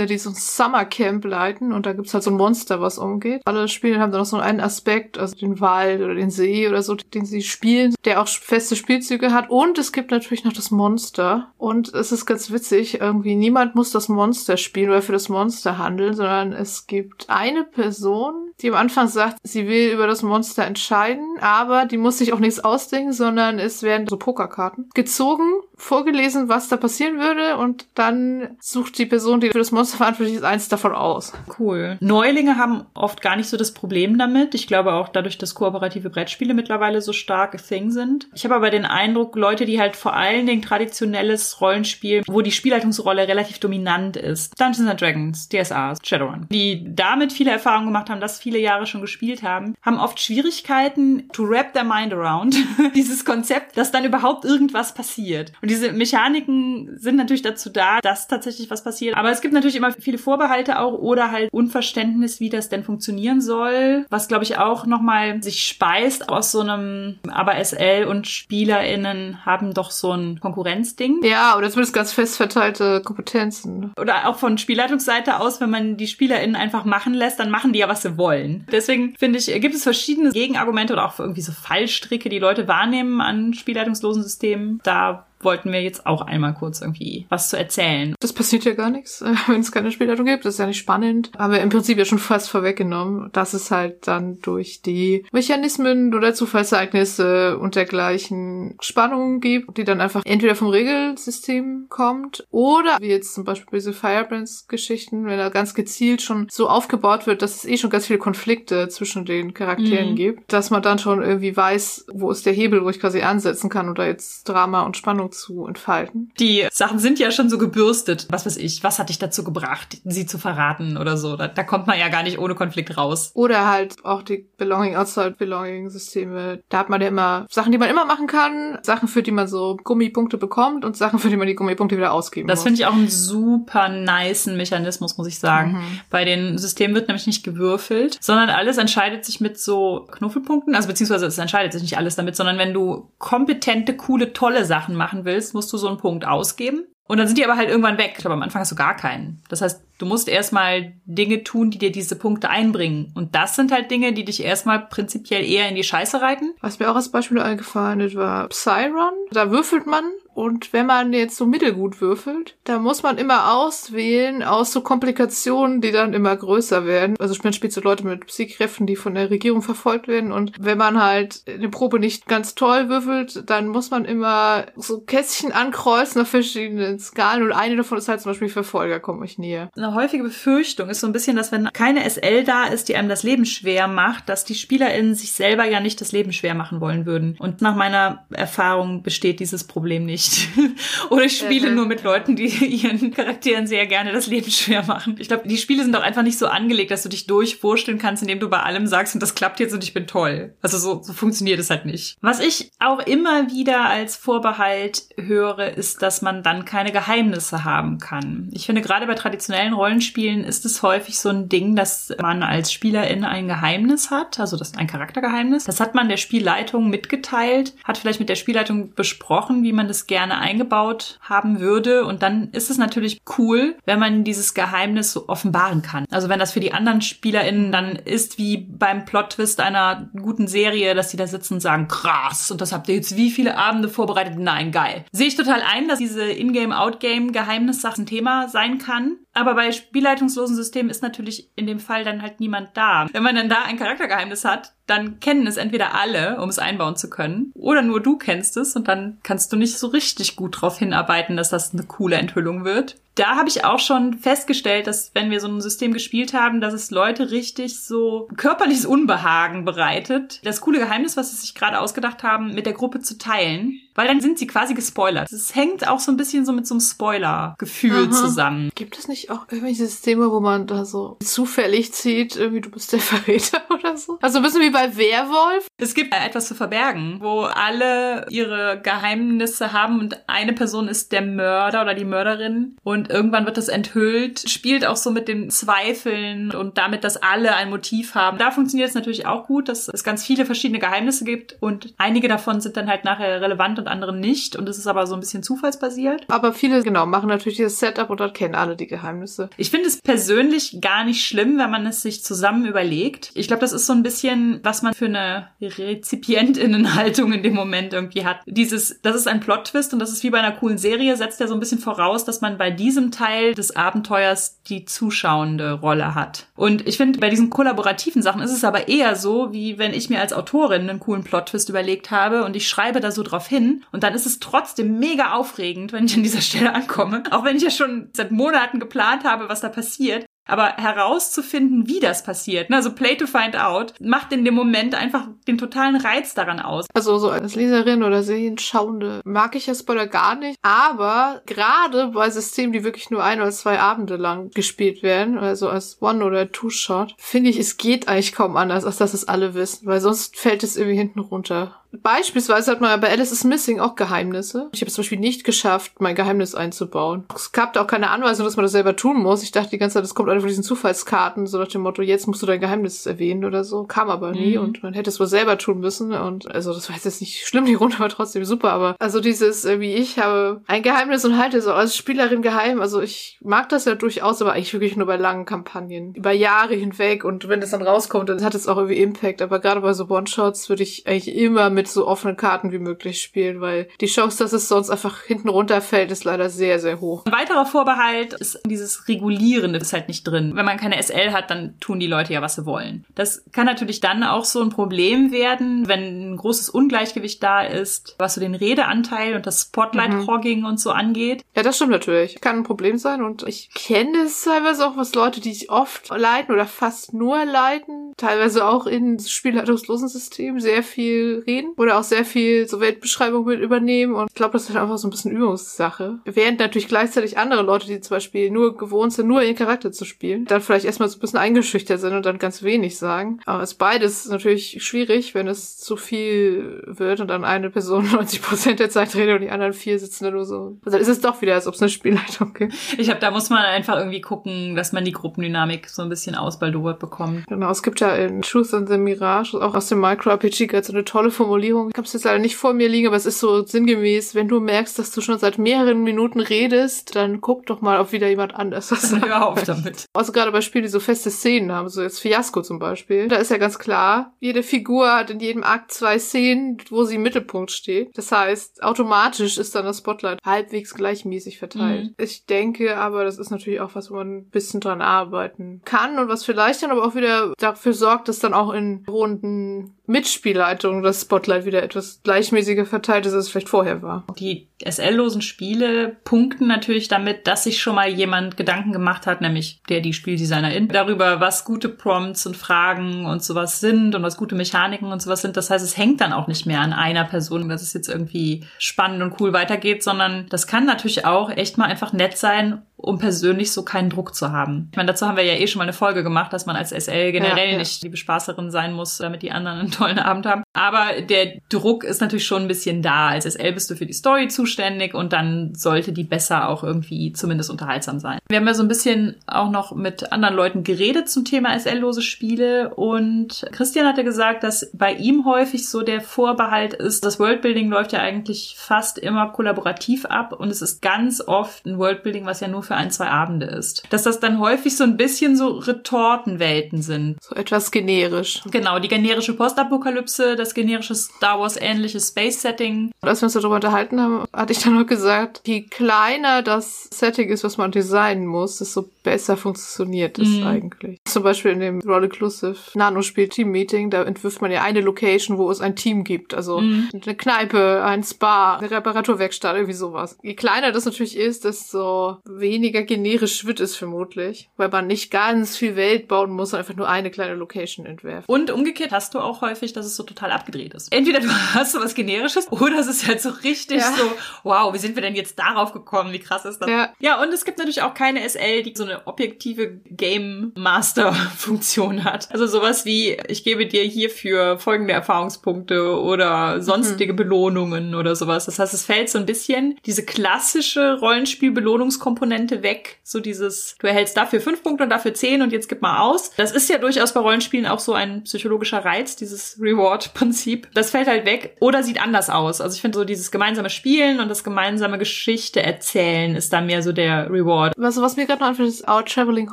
[SPEAKER 2] die so ein Summercamp leiten und da gibt's halt so ein Monster, was umgeht. Alle Spiele haben dann noch so einen Aspekt, also den Wald oder den See oder so, den sie spielen, der auch feste Spielzüge hat. Und es gibt natürlich noch das Monster. Und es ist ganz witzig, irgendwie niemand muss das Monster spielen oder für das Monster handeln, sondern es gibt eine Person, die am Anfang sagt, sie will über das Monster entscheiden, aber die muss sich auch nichts ausdenken, sondern es werden so Pokerkarten gezogen, vorgelesen, was da passieren würde und dann sucht die Person, die für das Monster verantwortlich ist, eins davon aus.
[SPEAKER 1] Cool. Neulinge haben oft gar nicht so das Problem damit. Ich glaube auch dadurch, dass kooperative Brettspiele mittlerweile so stark Thing sind. Ich habe aber den Eindruck, Leute, die halt vor allen Dingen traditionelles Rollenspiel, wo die Spielleitungsrolle relativ dominant ist, Dungeons and Dragons, DSA, Shadowrun, die damit viele Erfahrungen gemacht haben, dass viele Jahre schon gespielt haben, haben oft Schwierigkeiten to wrap their mind around (laughs) dieses Konzept, dass dann überhaupt irgendwas passiert. Und diese Mechaniken sind natürlich dazu da, dass tatsächlich was passiert. Aber es gibt natürlich immer viele Vorbehalte auch oder halt Unverständnis, wie das denn funktionieren soll, was glaube ich auch nochmal sich speist aus so einem, aber SL und SpielerInnen haben doch so ein Konkurrenzding.
[SPEAKER 2] Ja, oder zumindest ganz fest verteilte Kompetenzen.
[SPEAKER 1] Oder auch von Spielleitungsseite aus, wenn man die SpielerInnen einfach machen lässt, dann machen die ja, was sie wollen wollen. Deswegen finde ich, gibt es verschiedene Gegenargumente oder auch irgendwie so Fallstricke, die Leute wahrnehmen an spielleitungslosen Systemen. Da wollten wir jetzt auch einmal kurz irgendwie was zu erzählen.
[SPEAKER 2] Das passiert ja gar nichts, (laughs) wenn es keine Spielleitung gibt. Das ist ja nicht spannend. Aber im Prinzip ja schon fast vorweggenommen, dass es halt dann durch die Mechanismen oder Zufallsereignisse und dergleichen Spannungen gibt, die dann einfach entweder vom Regelsystem kommt oder wie jetzt zum Beispiel bei diese Firebrands-Geschichten, wenn da ganz gezielt schon so aufgebaut wird, dass es eh schon ganz viele Konflikte zwischen den Charakteren mhm. gibt, dass man dann schon irgendwie weiß, wo ist der Hebel, wo ich quasi ansetzen kann oder jetzt Drama und Spannung zu entfalten.
[SPEAKER 1] Die Sachen sind ja schon so gebürstet. Was weiß ich, was hat dich dazu gebracht, sie zu verraten oder so? Da, da kommt man ja gar nicht ohne Konflikt raus.
[SPEAKER 2] Oder halt auch die Belonging, Outside Belonging Systeme. Da hat man ja immer Sachen, die man immer machen kann, Sachen, für die man so Gummipunkte bekommt und Sachen, für die man die Gummipunkte wieder ausgeben
[SPEAKER 1] Das
[SPEAKER 2] muss.
[SPEAKER 1] finde ich auch einen super nicen Mechanismus, muss ich sagen.
[SPEAKER 2] Mhm.
[SPEAKER 1] Bei den Systemen wird nämlich nicht gewürfelt, sondern alles entscheidet sich mit so Knuffelpunkten. Also beziehungsweise es entscheidet sich nicht alles damit, sondern wenn du kompetente, coole, tolle Sachen machen willst, musst du so einen Punkt ausgeben. Und dann sind die aber halt irgendwann weg. Ich glaube, am Anfang hast du gar keinen. Das heißt, du musst erstmal Dinge tun, die dir diese Punkte einbringen. Und das sind halt Dinge, die dich erstmal prinzipiell eher in die Scheiße reiten.
[SPEAKER 2] Was mir auch als Beispiel eingefallen ist, war Psyron. Da würfelt man und wenn man jetzt so mittelgut würfelt, da muss man immer auswählen aus so Komplikationen, die dann immer größer werden. Also man spielt so Leute mit Psychkräften, die von der Regierung verfolgt werden und wenn man halt eine Probe nicht ganz toll würfelt, dann muss man immer so Kästchen ankreuzen auf verschiedenen Skalen und eine davon ist halt zum Beispiel Verfolger, komme ich näher.
[SPEAKER 1] Eine häufige Befürchtung ist so ein bisschen, dass wenn keine SL da ist, die einem das Leben schwer macht, dass die SpielerInnen sich selber ja nicht das Leben schwer machen wollen würden. Und nach meiner Erfahrung besteht dieses Problem nicht. (laughs) Oder ich spiele nur mit Leuten, die (laughs) ihren Charakteren sehr gerne das Leben schwer machen. Ich glaube, die Spiele sind doch einfach nicht so angelegt, dass du dich durchwursteln kannst, indem du bei allem sagst, und das klappt jetzt und ich bin toll. Also so, so funktioniert es halt nicht. Was ich auch immer wieder als Vorbehalt höre, ist, dass man dann keine Geheimnisse haben kann. Ich finde, gerade bei traditionellen Rollenspielen ist es häufig so ein Ding, dass man als Spielerin ein Geheimnis hat, also das ist ein Charaktergeheimnis. Das hat man der Spielleitung mitgeteilt, hat vielleicht mit der Spielleitung besprochen, wie man das gerne eingebaut haben würde. Und dann ist es natürlich cool, wenn man dieses Geheimnis so offenbaren kann. Also wenn das für die anderen SpielerInnen dann ist wie beim Plot-Twist einer guten Serie, dass die da sitzen und sagen, krass, und das habt ihr jetzt wie viele Abende vorbereitet? Nein, geil. Sehe ich total ein, dass diese Ingame-Outgame-Geheimnissache ein Thema sein kann. Aber bei spielleitungslosen Systemen ist natürlich in dem Fall dann halt niemand da. Wenn man dann da ein Charaktergeheimnis hat, dann kennen es entweder alle, um es einbauen zu können, oder nur du kennst es und dann kannst du nicht so richtig gut darauf hinarbeiten, dass das eine coole Enthüllung wird. Da habe ich auch schon festgestellt, dass wenn wir so ein System gespielt haben, dass es Leute richtig so körperliches Unbehagen bereitet, das coole Geheimnis, was sie sich gerade ausgedacht haben, mit der Gruppe zu teilen, weil dann sind sie quasi gespoilert. Es hängt auch so ein bisschen so mit so einem Spoiler-Gefühl zusammen.
[SPEAKER 2] Gibt es nicht auch irgendwelche Systeme, wo man da so zufällig zieht, irgendwie du bist der (laughs) Verräter oder so? Also ein bisschen wie bei Werwolf.
[SPEAKER 1] Es gibt etwas zu verbergen, wo alle ihre Geheimnisse haben und eine Person ist der Mörder oder die Mörderin und irgendwann wird das enthüllt, spielt auch so mit den Zweifeln und damit, dass alle ein Motiv haben. Da funktioniert es natürlich auch gut, dass es ganz viele verschiedene Geheimnisse gibt und einige davon sind dann halt nachher relevant und andere nicht und es ist aber so ein bisschen zufallsbasiert.
[SPEAKER 2] Aber viele, genau, machen natürlich dieses Setup und dann kennen alle die Geheimnisse.
[SPEAKER 1] Ich finde es persönlich gar nicht schlimm, wenn man es sich zusammen überlegt. Ich glaube, das ist so ein bisschen, was man für eine Rezipientinnenhaltung in dem Moment irgendwie hat. Dieses, das ist ein Plot-Twist und das ist wie bei einer coolen Serie, setzt ja so ein bisschen voraus, dass man bei diesem Teil des Abenteuers die zuschauende Rolle hat. Und ich finde, bei diesen kollaborativen Sachen ist es aber eher so, wie wenn ich mir als Autorin einen coolen Plot-Twist überlegt habe und ich schreibe da so drauf hin und dann ist es trotzdem mega aufregend, wenn ich an dieser Stelle ankomme. Auch wenn ich ja schon seit Monaten geplant habe, was da passiert. Aber herauszufinden, wie das passiert, ne, also play to find out, macht in dem Moment einfach den totalen Reiz daran aus.
[SPEAKER 2] Also so als Leserin oder Serienschauende mag ich ja Spoiler gar nicht. Aber gerade bei Systemen, die wirklich nur ein oder zwei Abende lang gespielt werden, also als One- oder Two-Shot, finde ich, es geht eigentlich kaum anders, als dass es alle wissen, weil sonst fällt es irgendwie hinten runter. Beispielsweise hat man ja bei Alice is Missing auch Geheimnisse. Ich habe es zum Beispiel nicht geschafft, mein Geheimnis einzubauen. Es gab da auch keine Anweisung, dass man das selber tun muss. Ich dachte die ganze Zeit, das kommt einfach von diesen Zufallskarten, so nach dem Motto, jetzt musst du dein Geheimnis erwähnen oder so. Kam aber nie
[SPEAKER 1] Mhm.
[SPEAKER 2] und man hätte es wohl selber tun müssen. Und also das war jetzt nicht schlimm, die Runde war trotzdem super, aber also dieses, äh, wie ich habe ein Geheimnis und halte es auch als Spielerin geheim. Also ich mag das ja durchaus, aber eigentlich wirklich nur bei langen Kampagnen. Über Jahre hinweg und wenn das dann rauskommt, dann hat es auch irgendwie Impact. Aber gerade bei so One-Shots würde ich eigentlich immer mit so offenen Karten wie möglich spielen, weil die Chance, dass es sonst einfach hinten runterfällt, ist leider sehr, sehr hoch.
[SPEAKER 1] Ein weiterer Vorbehalt ist dieses Regulierende ist halt nicht drin. Wenn man keine SL hat, dann tun die Leute ja, was sie wollen. Das kann natürlich dann auch so ein Problem werden, wenn ein großes Ungleichgewicht da ist, was so den Redeanteil und das Spotlight-Hogging und so angeht.
[SPEAKER 2] Ja, das stimmt natürlich. Kann ein Problem sein und ich kenne es teilweise auch, was Leute, die sich oft leiten oder fast nur leiten, teilweise auch in spielleitungslosen Systemen sehr viel reden Szenen oder auch sehr viel so Weltbeschreibung mit übernehmen und ich glaube, das ist einfach so ein bisschen Übungssache. Während natürlich gleichzeitig andere Leute, die zum Beispiel nur gewohnt sind, nur ihren Charakter zu spielen, dann vielleicht erstmal so ein bisschen eingeschüchtert sind und dann ganz wenig sagen. Aber es ist beides natürlich schwierig, wenn es zu viel wird und dann eine Person (laughs) 90 Prozent der Zeit redet und die anderen vier sitzen da nur so. Also dann ist es doch wieder, als ob es eine Spielleitung gibt.
[SPEAKER 1] Ich habe, da muss man einfach irgendwie gucken, dass man die Gruppendynamik so ein bisschen ausbaldowert bekommt.
[SPEAKER 2] Genau, es gibt ja in Truth and the Mirage, auch aus dem Micro-RPG, so eine tolle Formulierung. Ich habe es jetzt leider nicht vor mir liegen, aber es ist so sinngemäß, wenn du merkst, dass du schon seit mehreren Minuten redest, dann guck doch mal, ob wieder jemand anders was sagt. (laughs)
[SPEAKER 1] Hör auf damit.
[SPEAKER 2] Also gerade bei Spielen, die so feste Szenen haben, so jetzt Fiasco zum Beispiel, da ist ja ganz klar, jede Figur hat in jedem Akt zwei Szenen, wo sie im Mittelpunkt steht. Das heißt, automatisch ist dann das Spotlight halbwegs gleichmäßig verteilt. Mhm. Ich denke aber, das ist natürlich auch was, wo man ein bisschen dran arbeiten kann und was vielleicht dann aber auch wieder dafür sorgt, dass dann auch in Runden Mitspielleitung das Spotlight wieder etwas gleichmäßiger verteilt ist, als es vielleicht vorher war.
[SPEAKER 1] Die SL-losen Spiele punkten natürlich damit, dass sich schon mal jemand Gedanken gemacht hat, nämlich der die Spieldesignerin, darüber, was gute Prompts und Fragen und sowas sind und was gute Mechaniken und sowas sind. Das heißt, es hängt dann auch nicht mehr an einer Person, dass es jetzt irgendwie spannend und cool weitergeht, sondern das kann natürlich auch echt mal einfach nett sein um persönlich so keinen Druck zu haben. Ich meine, dazu haben wir ja eh schon mal eine Folge gemacht, dass man als SL generell ja, ja. nicht die Bespaßerin sein muss, damit die anderen einen tollen Abend haben. Aber der Druck ist natürlich schon ein bisschen da. Als SL bist du für die Story zuständig und dann sollte die besser auch irgendwie zumindest unterhaltsam sein. Wir haben ja so ein bisschen auch noch mit anderen Leuten geredet zum Thema SL-lose Spiele und Christian hatte gesagt, dass bei ihm häufig so der Vorbehalt ist, das Worldbuilding läuft ja eigentlich fast immer kollaborativ ab und es ist ganz oft ein Worldbuilding, was ja nur für ein, zwei Abende ist. Dass das dann häufig so ein bisschen so Retortenwelten sind.
[SPEAKER 2] So etwas generisch.
[SPEAKER 1] Genau, die generische Postapokalypse, das generische Star Wars-ähnliche Space-Setting.
[SPEAKER 2] Als wir uns darüber unterhalten haben, hatte ich dann noch gesagt, je kleiner das Setting ist, was man designen muss, desto besser funktioniert es mhm. eigentlich. Zum Beispiel in dem Roll Inclusive Nanospiel Team Meeting, da entwirft man ja eine Location, wo es ein Team gibt. Also mhm. eine Kneipe, ein Spa, eine Reparaturwerkstatt, irgendwie sowas. Je kleiner das natürlich ist, desto weniger generisch wird es vermutlich, weil man nicht ganz viel Welt bauen muss, sondern einfach nur eine kleine Location entwerfen.
[SPEAKER 1] Und umgekehrt hast du auch häufig, dass es so total abgedreht ist. Entweder du (laughs) hast so was Generisches oder es ist halt so richtig ja. so, wow, wie sind wir denn jetzt darauf gekommen? Wie krass ist das? Ja. ja, und es gibt natürlich auch keine SL, die so eine objektive Game Master Funktion hat. Also sowas wie, ich gebe dir hierfür folgende Erfahrungspunkte oder sonstige mhm. Belohnungen oder sowas. Das heißt, es fällt so ein bisschen diese klassische Rollenspiel-Belohnungskomponente weg. So dieses, du erhältst dafür fünf Punkte und dafür zehn und jetzt gib mal aus. Das ist ja durchaus bei Rollenspielen auch so ein psychologischer Reiz, dieses Reward-Prinzip. Das fällt halt weg oder sieht anders aus. Also ich finde so dieses gemeinsame Spielen und das gemeinsame Geschichte erzählen ist da mehr so der Reward.
[SPEAKER 2] Was, was mir gerade noch anfällt, ist Our Traveling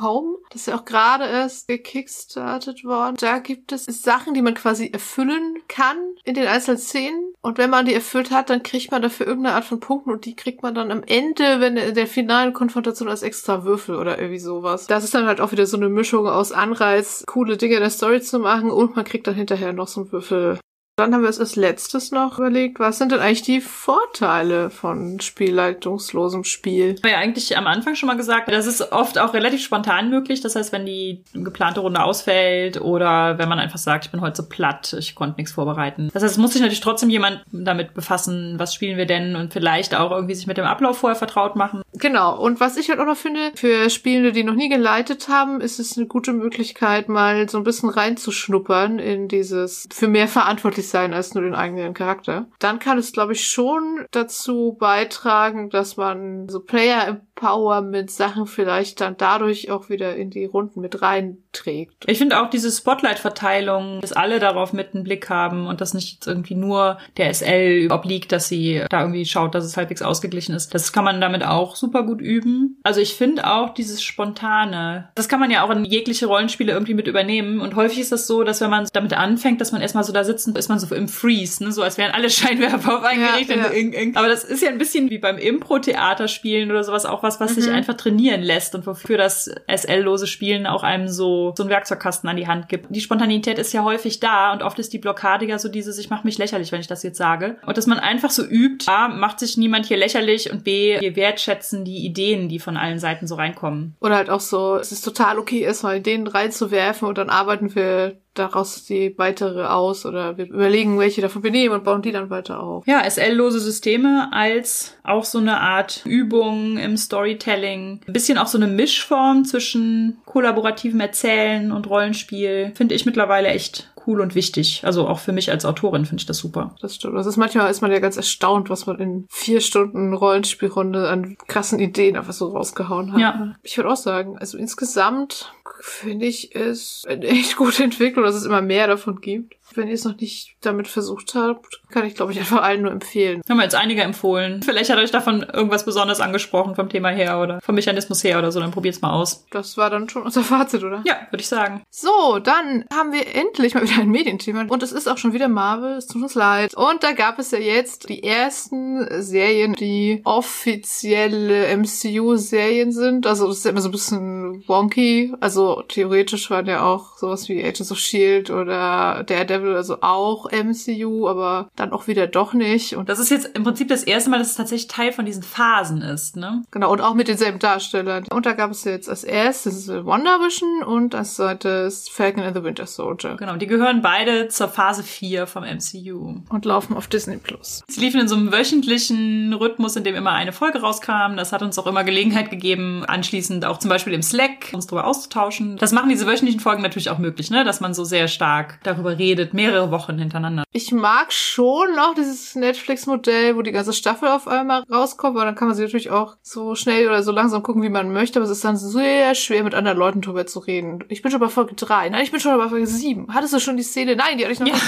[SPEAKER 2] Home. Das ja auch gerade erst gekickstartet worden. Da gibt es Sachen, die man quasi erfüllen kann in den einzelnen Szenen. Und wenn man die erfüllt hat, dann kriegt man dafür irgendeine Art von Punkten und die kriegt man dann am Ende, wenn der finalen Konfrontation als extra Würfel oder irgendwie sowas. Das ist dann halt auch wieder so eine Mischung aus Anreiz, coole Dinge in der Story zu machen und man kriegt dann hinterher noch so einen Würfel dann haben wir es als letztes noch überlegt, was sind denn eigentlich die Vorteile von spielleitungslosem Spiel?
[SPEAKER 1] Wir ja eigentlich am Anfang schon mal gesagt, das ist oft auch relativ spontan möglich. Das heißt, wenn die geplante Runde ausfällt oder wenn man einfach sagt, ich bin heute so platt, ich konnte nichts vorbereiten. Das heißt, es muss sich natürlich trotzdem jemand damit befassen, was spielen wir denn und vielleicht auch irgendwie sich mit dem Ablauf vorher vertraut machen.
[SPEAKER 2] Genau. Und was ich halt auch noch finde, für Spielende, die noch nie geleitet haben, ist es eine gute Möglichkeit, mal so ein bisschen reinzuschnuppern in dieses für mehr verantwortlich sein als nur den eigenen Charakter. Dann kann es, glaube ich, schon dazu beitragen, dass man so Player Empowerment Sachen vielleicht dann dadurch auch wieder in die Runden mit reinträgt.
[SPEAKER 1] Ich finde auch diese Spotlight-Verteilung, dass alle darauf mit einen Blick haben und dass nicht irgendwie nur der SL obliegt, dass sie da irgendwie schaut, dass es halbwegs ausgeglichen ist. Das kann man damit auch super gut üben. Also ich finde auch dieses Spontane, das kann man ja auch in jegliche Rollenspiele irgendwie mit übernehmen. Und häufig ist das so, dass wenn man damit anfängt, dass man erstmal so da sitzt, ist man man so im Freeze, ne? so als wären alle (laughs) Scheinwerfer auf eingerichtet. Ja, ja. Aber das ist ja ein bisschen wie beim Impro-Theater spielen oder sowas auch was, was mhm. sich einfach trainieren lässt und wofür das SL-lose Spielen auch einem so, so einen Werkzeugkasten an die Hand gibt. Die Spontanität ist ja häufig da und oft ist die Blockade ja so dieses, ich mache mich lächerlich, wenn ich das jetzt sage. Und dass man einfach so übt, A, macht sich niemand hier lächerlich und B, wir wertschätzen die Ideen, die von allen Seiten so reinkommen.
[SPEAKER 2] Oder halt auch so, es ist total okay, erstmal Ideen reinzuwerfen und dann arbeiten wir daraus die weitere aus oder wir überlegen, welche davon wir nehmen und bauen die dann weiter auf.
[SPEAKER 1] Ja, SL-lose Systeme als auch so eine Art Übung im Storytelling. Ein bisschen auch so eine Mischform zwischen kollaborativem Erzählen und Rollenspiel. Finde ich mittlerweile echt cool und wichtig. Also auch für mich als Autorin finde ich das super.
[SPEAKER 2] Das stimmt. Das ist manchmal ist man ja ganz erstaunt, was man in vier Stunden Rollenspielrunde an krassen Ideen einfach so rausgehauen hat.
[SPEAKER 1] Ja.
[SPEAKER 2] Ich würde auch sagen, also insgesamt finde ich es eine echt gute Entwicklung, dass es immer mehr davon gibt. Wenn ihr es noch nicht damit versucht habt, kann ich, glaube ich, einfach allen nur empfehlen.
[SPEAKER 1] Haben wir jetzt einige empfohlen. Vielleicht hat euch davon irgendwas besonders angesprochen vom Thema her oder vom Mechanismus her oder so, dann probiert's mal aus.
[SPEAKER 2] Das war dann schon unser (laughs) Fazit, oder?
[SPEAKER 1] Ja, würde ich sagen.
[SPEAKER 2] So, dann haben wir endlich mal wieder ein Medienthema. Und es ist auch schon wieder Marvel, es tut uns leid. Und da gab es ja jetzt die ersten Serien, die offizielle MCU-Serien sind. Also das ist ja immer so ein bisschen wonky. Also theoretisch waren ja auch sowas wie Agents of S.H.I.E.L.D. oder Daredevil also auch MCU, aber dann auch wieder doch nicht. Und
[SPEAKER 1] Das ist jetzt im Prinzip das erste Mal, dass es tatsächlich Teil von diesen Phasen ist, ne?
[SPEAKER 2] Genau, und auch mit denselben Darstellern. Und da gab es jetzt als erstes WandaVision und als zweites Falcon and the Winter Soldier.
[SPEAKER 1] Genau, die gehören beide zur Phase 4 vom MCU.
[SPEAKER 2] Und laufen auf Disney Plus.
[SPEAKER 1] Sie liefen in so einem wöchentlichen Rhythmus, in dem immer eine Folge rauskam. Das hat uns auch immer Gelegenheit gegeben, anschließend auch zum Beispiel im Slack uns darüber auszutauschen. Das machen diese wöchentlichen Folgen natürlich auch möglich, ne? Dass man so sehr stark darüber redet, mehrere Wochen hintereinander.
[SPEAKER 2] Ich mag schon noch dieses Netflix-Modell, wo die ganze Staffel auf einmal rauskommt, weil dann kann man sie natürlich auch so schnell oder so langsam gucken, wie man möchte, aber es ist dann sehr schwer, mit anderen Leuten drüber zu reden. Ich bin schon bei Folge 3. Nein, ich bin schon bei Folge 7. Hattest du schon die Szene? Nein, die hatte ich noch
[SPEAKER 1] Ja.
[SPEAKER 2] nicht.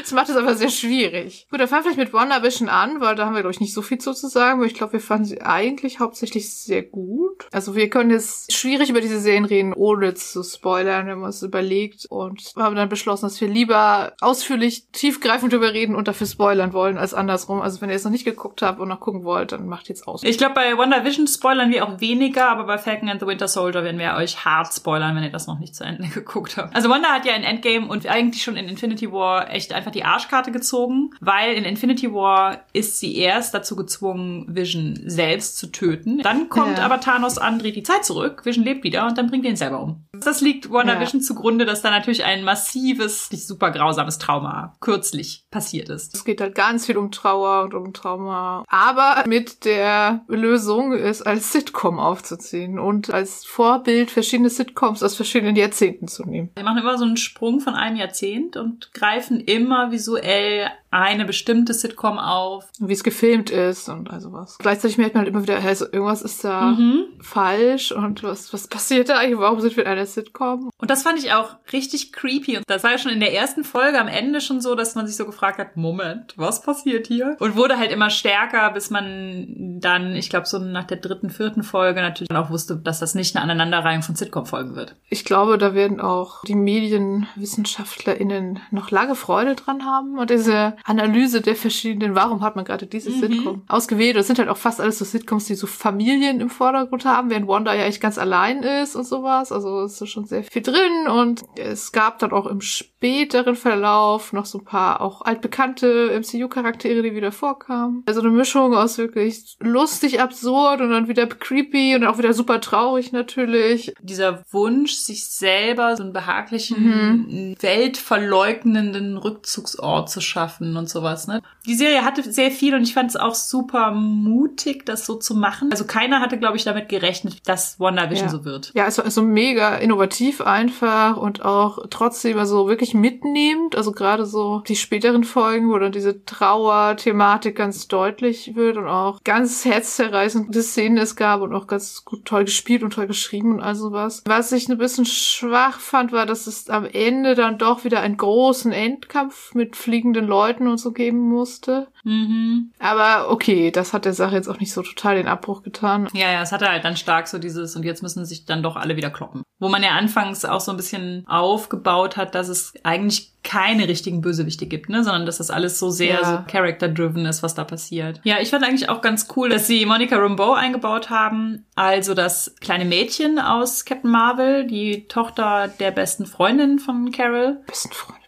[SPEAKER 2] Das macht es aber sehr schwierig. Gut, dann fangen wir vielleicht mit WandaVision an, weil da haben wir, glaube ich, nicht so viel zu sagen, aber ich glaube, wir fanden sie eigentlich hauptsächlich sehr gut. Also wir können jetzt schwierig über diese Serien reden, ohne zu spoilern, wenn man es überlegt und haben dann beschlossen, dass wir lieber ausführlich, tiefgreifend drüber reden und dafür spoilern wollen, als andersrum. Also wenn ihr es noch nicht geguckt habt und noch gucken wollt, dann macht jetzt aus.
[SPEAKER 1] Ich glaube, bei WandaVision spoilern wir auch weniger, aber bei Falcon and the Winter Soldier werden wir euch hart spoilern, wenn ihr das noch nicht zu Ende (laughs) geguckt habt. Also Wanda hat ja in Endgame und eigentlich schon in Infinity War echt einfach die Arschkarte gezogen, weil in Infinity War ist sie erst dazu gezwungen, Vision selbst zu töten. Dann kommt
[SPEAKER 2] Ja.
[SPEAKER 1] aber Thanos an, dreht die Zeit zurück, Vision lebt wieder und dann bringt er ihn selber um. Das liegt WandaVision zugrunde, dass da natürlich ein massives, nicht super grausames Trauma kürzlich passiert ist.
[SPEAKER 2] Es geht halt ganz viel um Trauer und um Trauma. Aber mit der Lösung, es als Sitcom aufzuziehen und als Vorbild verschiedene Sitcoms aus verschiedenen Jahrzehnten zu nehmen.
[SPEAKER 1] Wir machen immer so einen Sprung von einem Jahrzehnt und greifen immer visuell eine bestimmte Sitcom auf.
[SPEAKER 2] Und wie es gefilmt ist und also was. Gleichzeitig merkt man halt immer wieder, also irgendwas ist da
[SPEAKER 1] Mhm.
[SPEAKER 2] falsch und was, was passiert da eigentlich? Warum sind wir in einer Sitcom?
[SPEAKER 1] Und das fand ich auch richtig creepy. Und das war ja schon in der ersten Folge am Ende schon so, dass man sich so gefragt hat, Moment, was passiert hier? Und wurde halt immer stärker, bis man dann, ich glaube, so nach der dritten, vierten Folge natürlich dann auch wusste, dass das nicht eine Aneinanderreihung von Sitcom-Folgen wird.
[SPEAKER 2] Ich glaube, da werden auch die MedienwissenschaftlerInnen noch lange Freude dran haben und diese Analyse der verschiedenen, warum hat man gerade diese
[SPEAKER 1] Mhm.
[SPEAKER 2] Sitcom ausgewählt. Das sind halt auch fast alles so Sitcoms, die so Familien im Vordergrund haben, während Wanda ja echt ganz allein ist und sowas. Also es ist schon sehr viel drin und es gab dann auch im späteren Verlauf noch so ein paar auch altbekannte MCU-Charaktere, die wieder vorkamen. Also eine Mischung aus wirklich lustig, absurd und dann wieder creepy und auch wieder super traurig natürlich.
[SPEAKER 1] Dieser Wunsch, sich selber so einen behaglichen, weltverleugnenden Rückzugsort zu schaffen und sowas. Ne? Die Serie hatte sehr viel und ich fand es auch super mutig, das so zu machen. Also keiner hatte, glaube ich, damit gerechnet, dass WandaVision
[SPEAKER 2] Ja.
[SPEAKER 1] so wird.
[SPEAKER 2] Ja, es war so mega innovativ einfach und auch trotzdem also wirklich mitnehmend. Also gerade so die späteren Folgen, wo dann diese Trauer-Thematik ganz deutlich wird und auch ganz herzzerreißende Szenen es gab und auch ganz gut toll gespielt und toll geschrieben und all sowas. Was ich ein bisschen schwach fand, war, dass es am Ende dann doch wieder einen großen Endkampf mit fliegenden Leuten und so geben musste.
[SPEAKER 1] Mhm.
[SPEAKER 2] Aber okay, das hat der Sache jetzt auch nicht so total den Abbruch getan.
[SPEAKER 1] Ja, ja, es hatte halt dann stark so dieses und jetzt müssen sich dann doch alle wieder kloppen. Wo man ja anfangs auch so ein bisschen aufgebaut hat, dass es eigentlich keine richtigen Bösewichte gibt, ne, sondern dass das alles so sehr
[SPEAKER 2] Ja.
[SPEAKER 1] so character-driven ist, was da passiert. Ja, ich fand eigentlich auch ganz cool, dass sie Monica Rambeau eingebaut haben, also das kleine Mädchen aus Captain Marvel, die Tochter der besten Freundin von Carol.
[SPEAKER 2] Besten Freunde.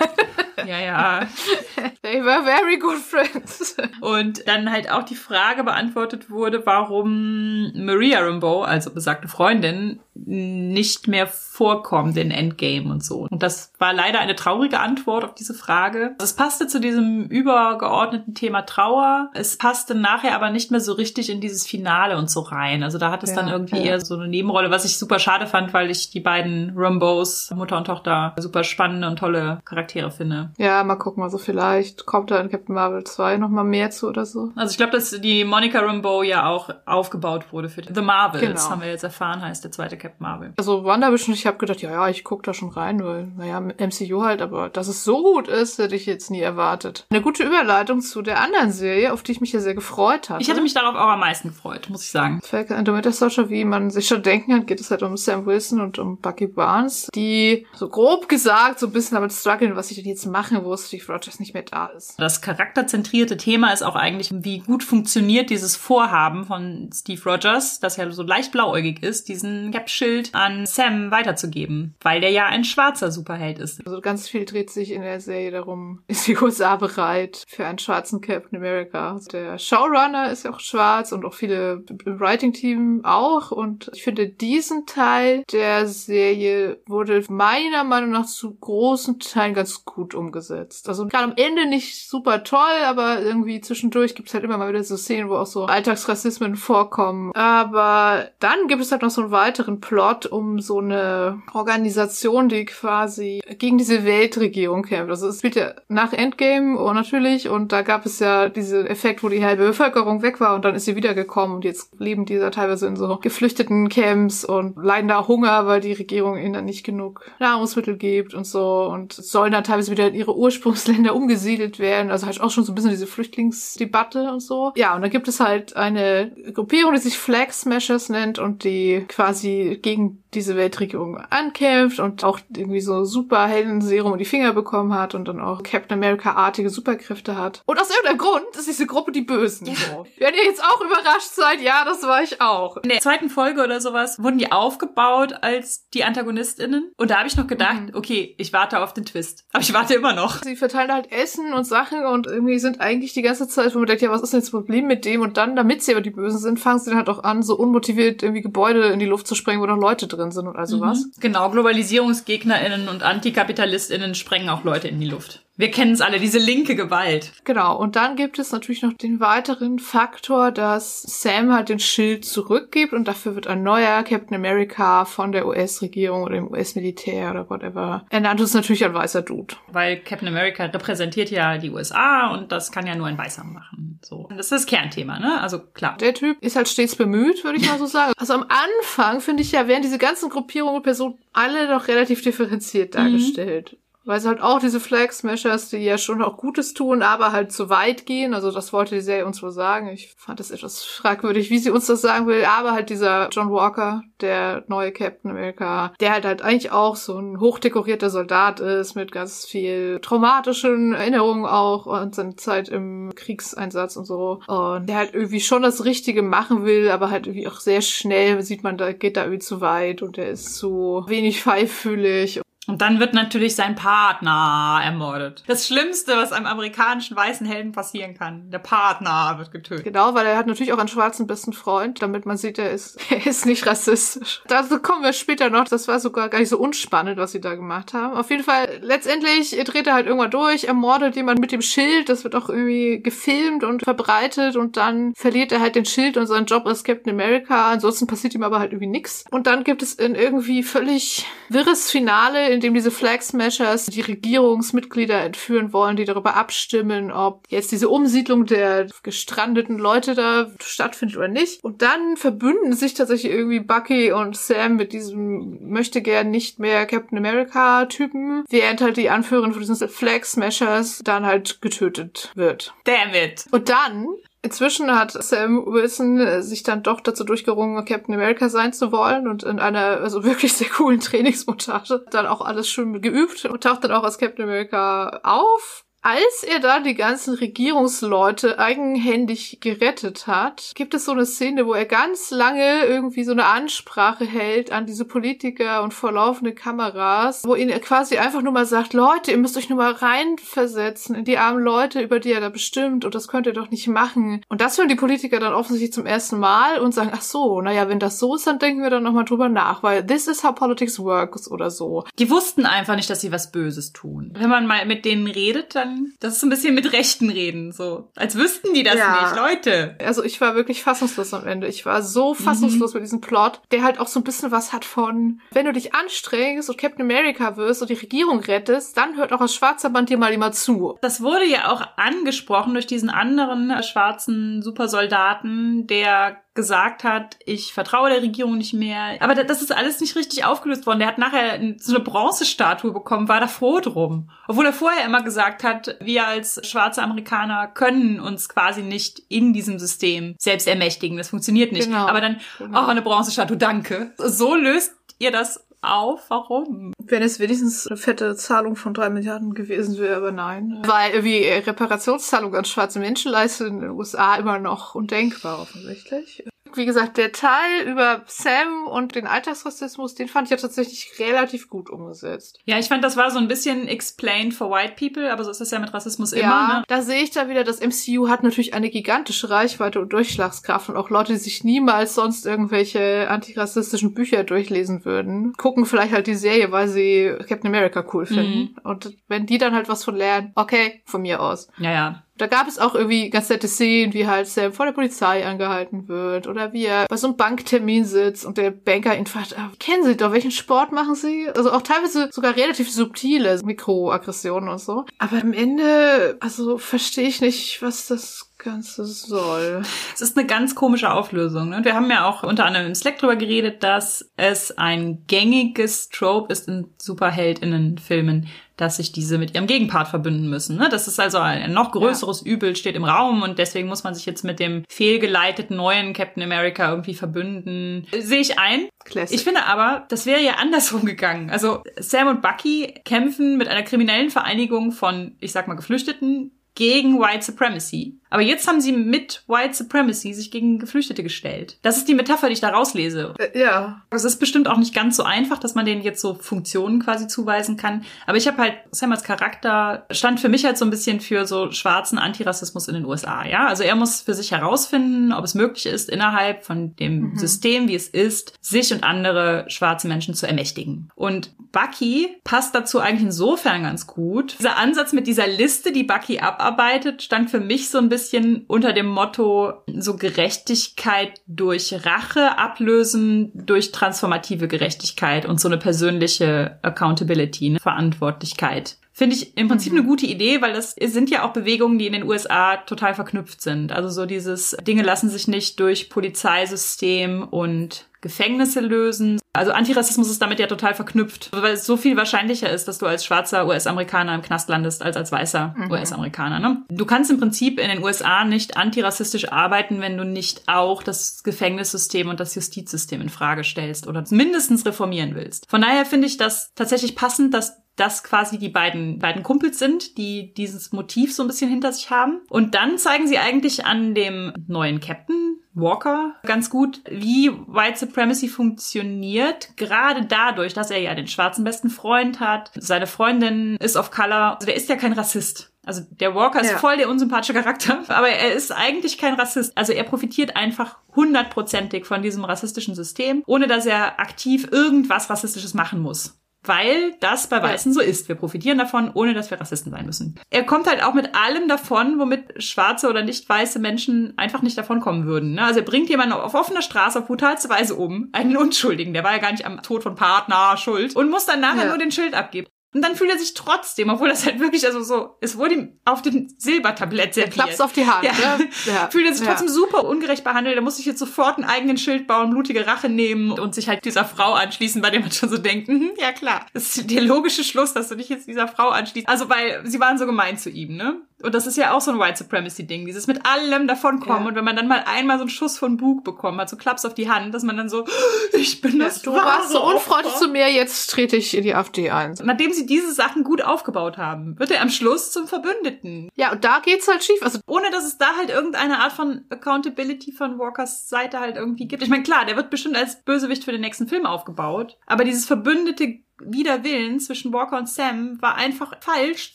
[SPEAKER 2] (laughs)
[SPEAKER 1] Ja, ja. (laughs)
[SPEAKER 2] They were very good friends.
[SPEAKER 1] Und dann halt auch die Frage beantwortet wurde, warum Maria Rambeau, also besagte Freundin, nicht mehr vorkommt in Endgame und so. Und das war leider eine traurige Antwort auf diese Frage. Es passte zu diesem übergeordneten Thema Trauer. Es passte nachher aber nicht mehr so richtig in dieses Finale und so rein. Also da hat es
[SPEAKER 2] Ja,
[SPEAKER 1] dann irgendwie
[SPEAKER 2] ja.
[SPEAKER 1] eher so eine Nebenrolle, was ich super schade fand, weil ich die beiden Rambeaus, Mutter und Tochter, super spannende und tolle Charaktere finde.
[SPEAKER 2] Ja, mal gucken, also vielleicht kommt da in Captain Marvel 2 noch mal mehr zu oder so.
[SPEAKER 1] Also ich glaube, dass die Monica Rambeau ja auch aufgebaut wurde für The Marvels,
[SPEAKER 2] Genau.
[SPEAKER 1] haben wir jetzt erfahren, heißt der zweite Captain Marvel.
[SPEAKER 2] Also WandaVision, ich habe gedacht, ja, ja, ich guck da schon rein, weil, naja, MCU halt, aber dass es so gut ist, hätte ich jetzt nie erwartet. Eine gute Überleitung zu der anderen Serie, auf die ich mich ja sehr gefreut hatte.
[SPEAKER 1] Ich hatte mich darauf auch am meisten gefreut, muss ich sagen.
[SPEAKER 2] Falcon and the Winter Soldier, wie man sich schon denken kann, geht es halt um Sam Wilson und um Bucky Barnes, die so grob gesagt so ein bisschen damit strugglen, was sie denn jetzt machen, wo Steve Rogers nicht mehr da ist.
[SPEAKER 1] Das charakterzentrierte Thema ist auch eigentlich, wie gut funktioniert dieses Vorhaben von Steve Rogers, das ja so leicht blauäugig ist, diesen Cap-Schild an Sam weiterzugeben, weil der ja ein schwarzer Superheld ist.
[SPEAKER 2] Also ganz viel dreht sich in der Serie darum, (laughs) ist die USA bereit für einen schwarzen Captain America. Der Showrunner ist ja auch schwarz und auch viele im Writing-Team auch. Und ich finde, diesen Teil der Serie wurde meiner Meinung nach zu großen Teilen ganz gut umgesetzt. Also gerade am Ende nicht super toll, aber irgendwie zwischendurch gibt es halt immer mal wieder so Szenen, wo auch so Alltagsrassismen vorkommen. Aber dann gibt es halt noch so einen weiteren Plot um so eine Organisation, die quasi gegen diese Weltregierung kämpft. Also es spielt ja nach Endgame oh, natürlich und da gab es ja diesen Effekt, wo die halbe Bevölkerung weg war und dann ist sie wiedergekommen und jetzt leben die da teilweise in so geflüchteten Camps und leiden da Hunger, weil die Regierung ihnen dann nicht genug Nahrungsmittel gibt und so und sollen dann teilweise wieder in ihre Ursprungsländer (laughs) umgesiedelt werden. Also halt auch schon so ein bisschen diese Flüchtlingsdebatte und so. Ja, und dann gibt es halt eine Gruppierung, die sich Flag Smashers nennt und die quasi gegen diese Weltregierung ankämpft und auch irgendwie so Superhelden-Serum in die Finger bekommen hat und dann auch Captain America-artige Superkräfte hat. Und aus irgendeinem Grund ist diese Gruppe die Bösen. So. Wenn ihr jetzt auch überrascht seid, ja, das war ich auch.
[SPEAKER 1] In der zweiten Folge oder sowas wurden die aufgebaut als die AntagonistInnen. Und da habe ich noch gedacht, okay, ich warte auf den Twist. Aber ich warte immer noch.
[SPEAKER 2] Sie verteilen halt Essen und Sachen und irgendwie sind eigentlich die ganze Zeit, wo man denkt, ja, was ist denn jetzt das Problem mit dem? Und dann, damit sie aber die Bösen sind, fangen sie dann halt auch an, so unmotiviert irgendwie Gebäude in die Luft zu sprengen, wo noch Leute drin sind und also was.
[SPEAKER 1] Genau, GlobalisierungsgegnerInnen und AntikapitalistInnen sprengen auch Leute in die Luft. Wir kennen es alle, diese linke Gewalt.
[SPEAKER 2] Genau, und dann gibt es natürlich noch den weiteren Faktor, dass Sam halt den Schild zurückgibt und dafür wird ein neuer Captain America von der US-Regierung oder dem US-Militär oder whatever ernannt. Das ist natürlich ein weißer Dude.
[SPEAKER 1] Weil Captain America repräsentiert ja die USA und das kann ja nur ein Weißer machen. So. Das ist das Kernthema, ne? Also klar.
[SPEAKER 2] Der Typ ist halt stets bemüht, würde ich mal so sagen. Also am Anfang, finde ich ja, werden diese ganzen Gruppierungen und Personen alle noch relativ differenziert dargestellt. Weil es halt auch diese Flag Smashers, die ja schon auch Gutes tun, aber halt zu weit gehen. Also das wollte die Serie uns wohl sagen. Ich fand das etwas fragwürdig, wie sie uns das sagen will. Aber halt dieser John Walker, der neue Captain America, der halt halt eigentlich auch so ein hochdekorierter Soldat ist mit ganz viel traumatischen Erinnerungen auch und seine Zeit im Kriegseinsatz und so. Und der halt irgendwie schon das Richtige machen will, aber halt irgendwie auch sehr schnell sieht man, da geht da irgendwie zu weit und der ist zu wenig feinfühlig
[SPEAKER 1] Und dann wird natürlich sein Partner ermordet. Das Schlimmste, was einem amerikanischen weißen Helden passieren kann. Der Partner wird getötet.
[SPEAKER 2] Genau, weil er hat natürlich auch einen schwarzen besten Freund, damit man sieht, er ist, (laughs) er ist nicht rassistisch. Dazu kommen wir später noch. Das war sogar gar nicht so unspannend, was sie da gemacht haben. Auf jeden Fall, letztendlich dreht er halt irgendwann durch, ermordet jemand mit dem Schild. Das wird auch irgendwie gefilmt und verbreitet und dann verliert er halt den Schild und seinen Job als Captain America. Ansonsten passiert ihm aber halt irgendwie nichts. Und dann gibt es ein irgendwie völlig wirres Finale, in dem diese Flag Smashers die Regierungsmitglieder entführen wollen, die darüber abstimmen, ob jetzt diese Umsiedlung der gestrandeten Leute da stattfindet oder nicht. Und dann verbünden sich tatsächlich irgendwie Bucky und Sam mit diesem möchte gern nicht mehr Captain America Typen, während halt die Anführerin von diesen Flag Smashers dann halt getötet wird.
[SPEAKER 1] Damn it.
[SPEAKER 2] Und dann Inzwischen hat Sam Wilson äh, sich dann doch dazu durchgerungen, Captain America sein zu wollen und in einer also wirklich sehr coolen (laughs) Trainingsmontage dann auch alles schön geübt und taucht dann auch als Captain America auf. Als er dann die ganzen Regierungsleute eigenhändig gerettet hat, gibt es so eine Szene, wo er ganz lange irgendwie so eine Ansprache hält an diese Politiker und vor laufende Kameras, wo ihn quasi einfach nur mal sagt, Leute, ihr müsst euch nur mal reinversetzen in die armen Leute, über die er da bestimmt und das könnt ihr doch nicht machen. Und das hören die Politiker dann offensichtlich zum ersten Mal und sagen, ach so, naja, wenn das so ist, dann denken wir dann nochmal drüber nach, weil this is how politics works oder so.
[SPEAKER 1] Die wussten einfach nicht, dass sie was Böses tun. Wenn man mal mit denen redet, dann, das ist ein bisschen mit Rechten reden, so. Als wüssten die das
[SPEAKER 2] Ja.
[SPEAKER 1] nicht, Leute.
[SPEAKER 2] Also ich war wirklich fassungslos am Ende. Ich war so fassungslos mit diesem Plot, der halt auch so ein bisschen was hat von, wenn du dich anstrengst und Captain America wirst und die Regierung rettest, dann hört auch das schwarze Band dir mal immer zu.
[SPEAKER 1] Das wurde ja auch angesprochen durch diesen anderen schwarzen Supersoldaten, der gesagt hat, ich vertraue der Regierung nicht mehr. Aber da- das ist alles nicht richtig aufgelöst worden. Der hat nachher so eine Bronzestatue bekommen, war da froh drum. Obwohl er vorher immer gesagt hat, wir als schwarze Amerikaner können uns quasi nicht in diesem System selbst ermächtigen. Das funktioniert nicht.
[SPEAKER 2] Genau.
[SPEAKER 1] Aber dann,
[SPEAKER 2] Genau.
[SPEAKER 1] oh, eine Bronzestatue, danke. So löst ihr das auf? Warum?
[SPEAKER 2] Wenn es wenigstens eine fette Zahlung von drei Milliarden gewesen wäre, aber nein. Weil irgendwie Reparationszahlung an schwarze Menschen leisten in den USA immer noch undenkbar offensichtlich. Wie gesagt, der Teil über Sam und den Alltagsrassismus, den fand ich ja tatsächlich relativ gut umgesetzt.
[SPEAKER 1] Ja, ich fand, das war so ein bisschen explained for white people, aber so ist das ja mit Rassismus immer.
[SPEAKER 2] ja,
[SPEAKER 1] Ne?
[SPEAKER 2] da sehe ich da wieder, das MCU hat natürlich eine gigantische Reichweite und Durchschlagskraft und auch Leute, die sich niemals sonst irgendwelche antirassistischen Bücher durchlesen würden, gucken vielleicht halt die Serie, weil sie Captain America cool finden. Und wenn die dann halt was von lernen, okay, von mir aus.
[SPEAKER 1] Ja, ja.
[SPEAKER 2] Da gab es auch irgendwie ganz nette Szenen, wie halt Sam vor der Polizei angehalten wird oder wie er bei so einem Banktermin sitzt und der Banker ihn fragt, ah, kennen Sie doch, welchen Sport machen Sie? Also auch teilweise sogar relativ subtile Mikroaggressionen und so. Aber am Ende, also verstehe ich nicht, was das Ganze soll.
[SPEAKER 1] Es ist eine ganz komische Auflösung. Ne? Wir haben ja auch unter anderem im Slack drüber geredet, dass es ein gängiges Trope ist in SuperheldInnen-Filmen, dass sich diese mit ihrem Gegenpart verbünden müssen. Ne? Das ist also ein noch größeres Übel, steht im Raum und deswegen muss man sich jetzt mit dem fehlgeleiteten neuen Captain America irgendwie verbünden. Sehe ich ein.
[SPEAKER 2] Classic.
[SPEAKER 1] Ich finde aber, das wäre ja andersrum gegangen. Also Sam und Bucky kämpfen mit einer kriminellen Vereinigung von, ich sag mal, Geflüchteten gegen White Supremacy. Aber jetzt haben sie mit White Supremacy sich gegen Geflüchtete gestellt. Das ist die Metapher, die ich da rauslese.
[SPEAKER 2] Äh, ja,
[SPEAKER 1] Es ist bestimmt auch nicht ganz so einfach, dass man denen jetzt so Funktionen quasi zuweisen kann. Aber ich habe halt, Sam als Charakter stand für mich halt so ein bisschen für so schwarzen Antirassismus in den USA, ja. Also er muss für sich herausfinden, ob es möglich ist, innerhalb von dem System, wie es ist, sich und andere schwarze Menschen zu ermächtigen. Und Bucky passt dazu eigentlich insofern ganz gut. Dieser Ansatz mit dieser Liste, die Bucky abarbeitet, stand für mich so ein bisschen unter dem Motto so Gerechtigkeit durch Rache ablösen durch transformative Gerechtigkeit und so eine persönliche Accountability, eine Verantwortlichkeit. Finde ich im Prinzip eine gute Idee, weil das sind ja auch Bewegungen, die in den USA total verknüpft sind. Also so dieses Dinge lassen sich nicht durch Polizeisystem und Gefängnisse lösen. Also Antirassismus ist damit ja total verknüpft, weil es so viel wahrscheinlicher ist, dass du als schwarzer US-Amerikaner im Knast landest, als als weißer US-Amerikaner. Ne? Du kannst im Prinzip in den USA nicht antirassistisch arbeiten, wenn du nicht auch das Gefängnissystem und das Justizsystem in Frage stellst oder mindestens reformieren willst. Von daher finde ich das tatsächlich passend, dass das quasi die beiden, beiden Kumpels sind, die dieses Motiv so ein bisschen hinter sich haben. Und dann zeigen sie eigentlich an dem neuen Captain, Walker ganz gut, wie White Supremacy funktioniert, gerade dadurch, dass er ja den schwarzen besten Freund hat. Seine Freundin ist of Color. Also der ist ja kein Rassist. Also der Walker ist
[SPEAKER 2] Ja.
[SPEAKER 1] voll der unsympathische Charakter, (laughs) aber er ist eigentlich kein Rassist. Also er profitiert einfach hundertprozentig von diesem rassistischen System, ohne dass er aktiv irgendwas Rassistisches machen muss. Weil das bei Weißen so ist. Wir profitieren davon, ohne dass wir Rassisten sein müssen. Er kommt halt auch mit allem davon, womit schwarze oder nicht weiße Menschen einfach nicht davonkommen würden. ne? Also er bringt jemanden auf offener Straße auf brutalste Weise um. Einen Unschuldigen, der war ja gar nicht am Tod von Partner schuld. Und muss dann nachher
[SPEAKER 2] Ja.
[SPEAKER 1] nur den Schild abgeben. Und dann fühlt er sich trotzdem, obwohl das halt wirklich, also so, es wurde ihm auf dem Silbertablett serviert.
[SPEAKER 2] klappst auf die Hand,
[SPEAKER 1] Ja.
[SPEAKER 2] ne? (laughs) Ja.
[SPEAKER 1] Fühlt er sich
[SPEAKER 2] Ja.
[SPEAKER 1] trotzdem super ungerecht behandelt. Er muss sich jetzt sofort einen eigenen Schild bauen, blutige Rache nehmen und sich halt dieser Frau anschließen, bei der man schon so denkt, mhm, ja klar. Das ist der logische Schluss, dass du dich jetzt dieser Frau anschließt. Also weil sie waren so gemein zu ihm, ne? Und das ist ja auch so ein White Supremacy-Ding, dieses mit allem davonkommen.
[SPEAKER 2] Ja.
[SPEAKER 1] Und wenn man dann mal einmal so einen Schuss von Bug bekommen hat, so Klaps auf die Hand, dass man dann so, (gasps) ich bin das
[SPEAKER 2] Du warst so unfreundlich zu mir, jetzt trete ich in die AfD ein.
[SPEAKER 1] Nachdem sie diese Sachen gut aufgebaut haben, wird er am Schluss zum Verbündeten.
[SPEAKER 2] Ja, und da geht's halt schief. Also,
[SPEAKER 1] Ohne dass es da halt irgendeine Art von Accountability von Walkers Seite halt irgendwie gibt. Ich meine, klar, der wird bestimmt als Bösewicht für den nächsten Film aufgebaut. Aber dieses verbündete Widerwillen zwischen Walker und Sam war einfach falsch,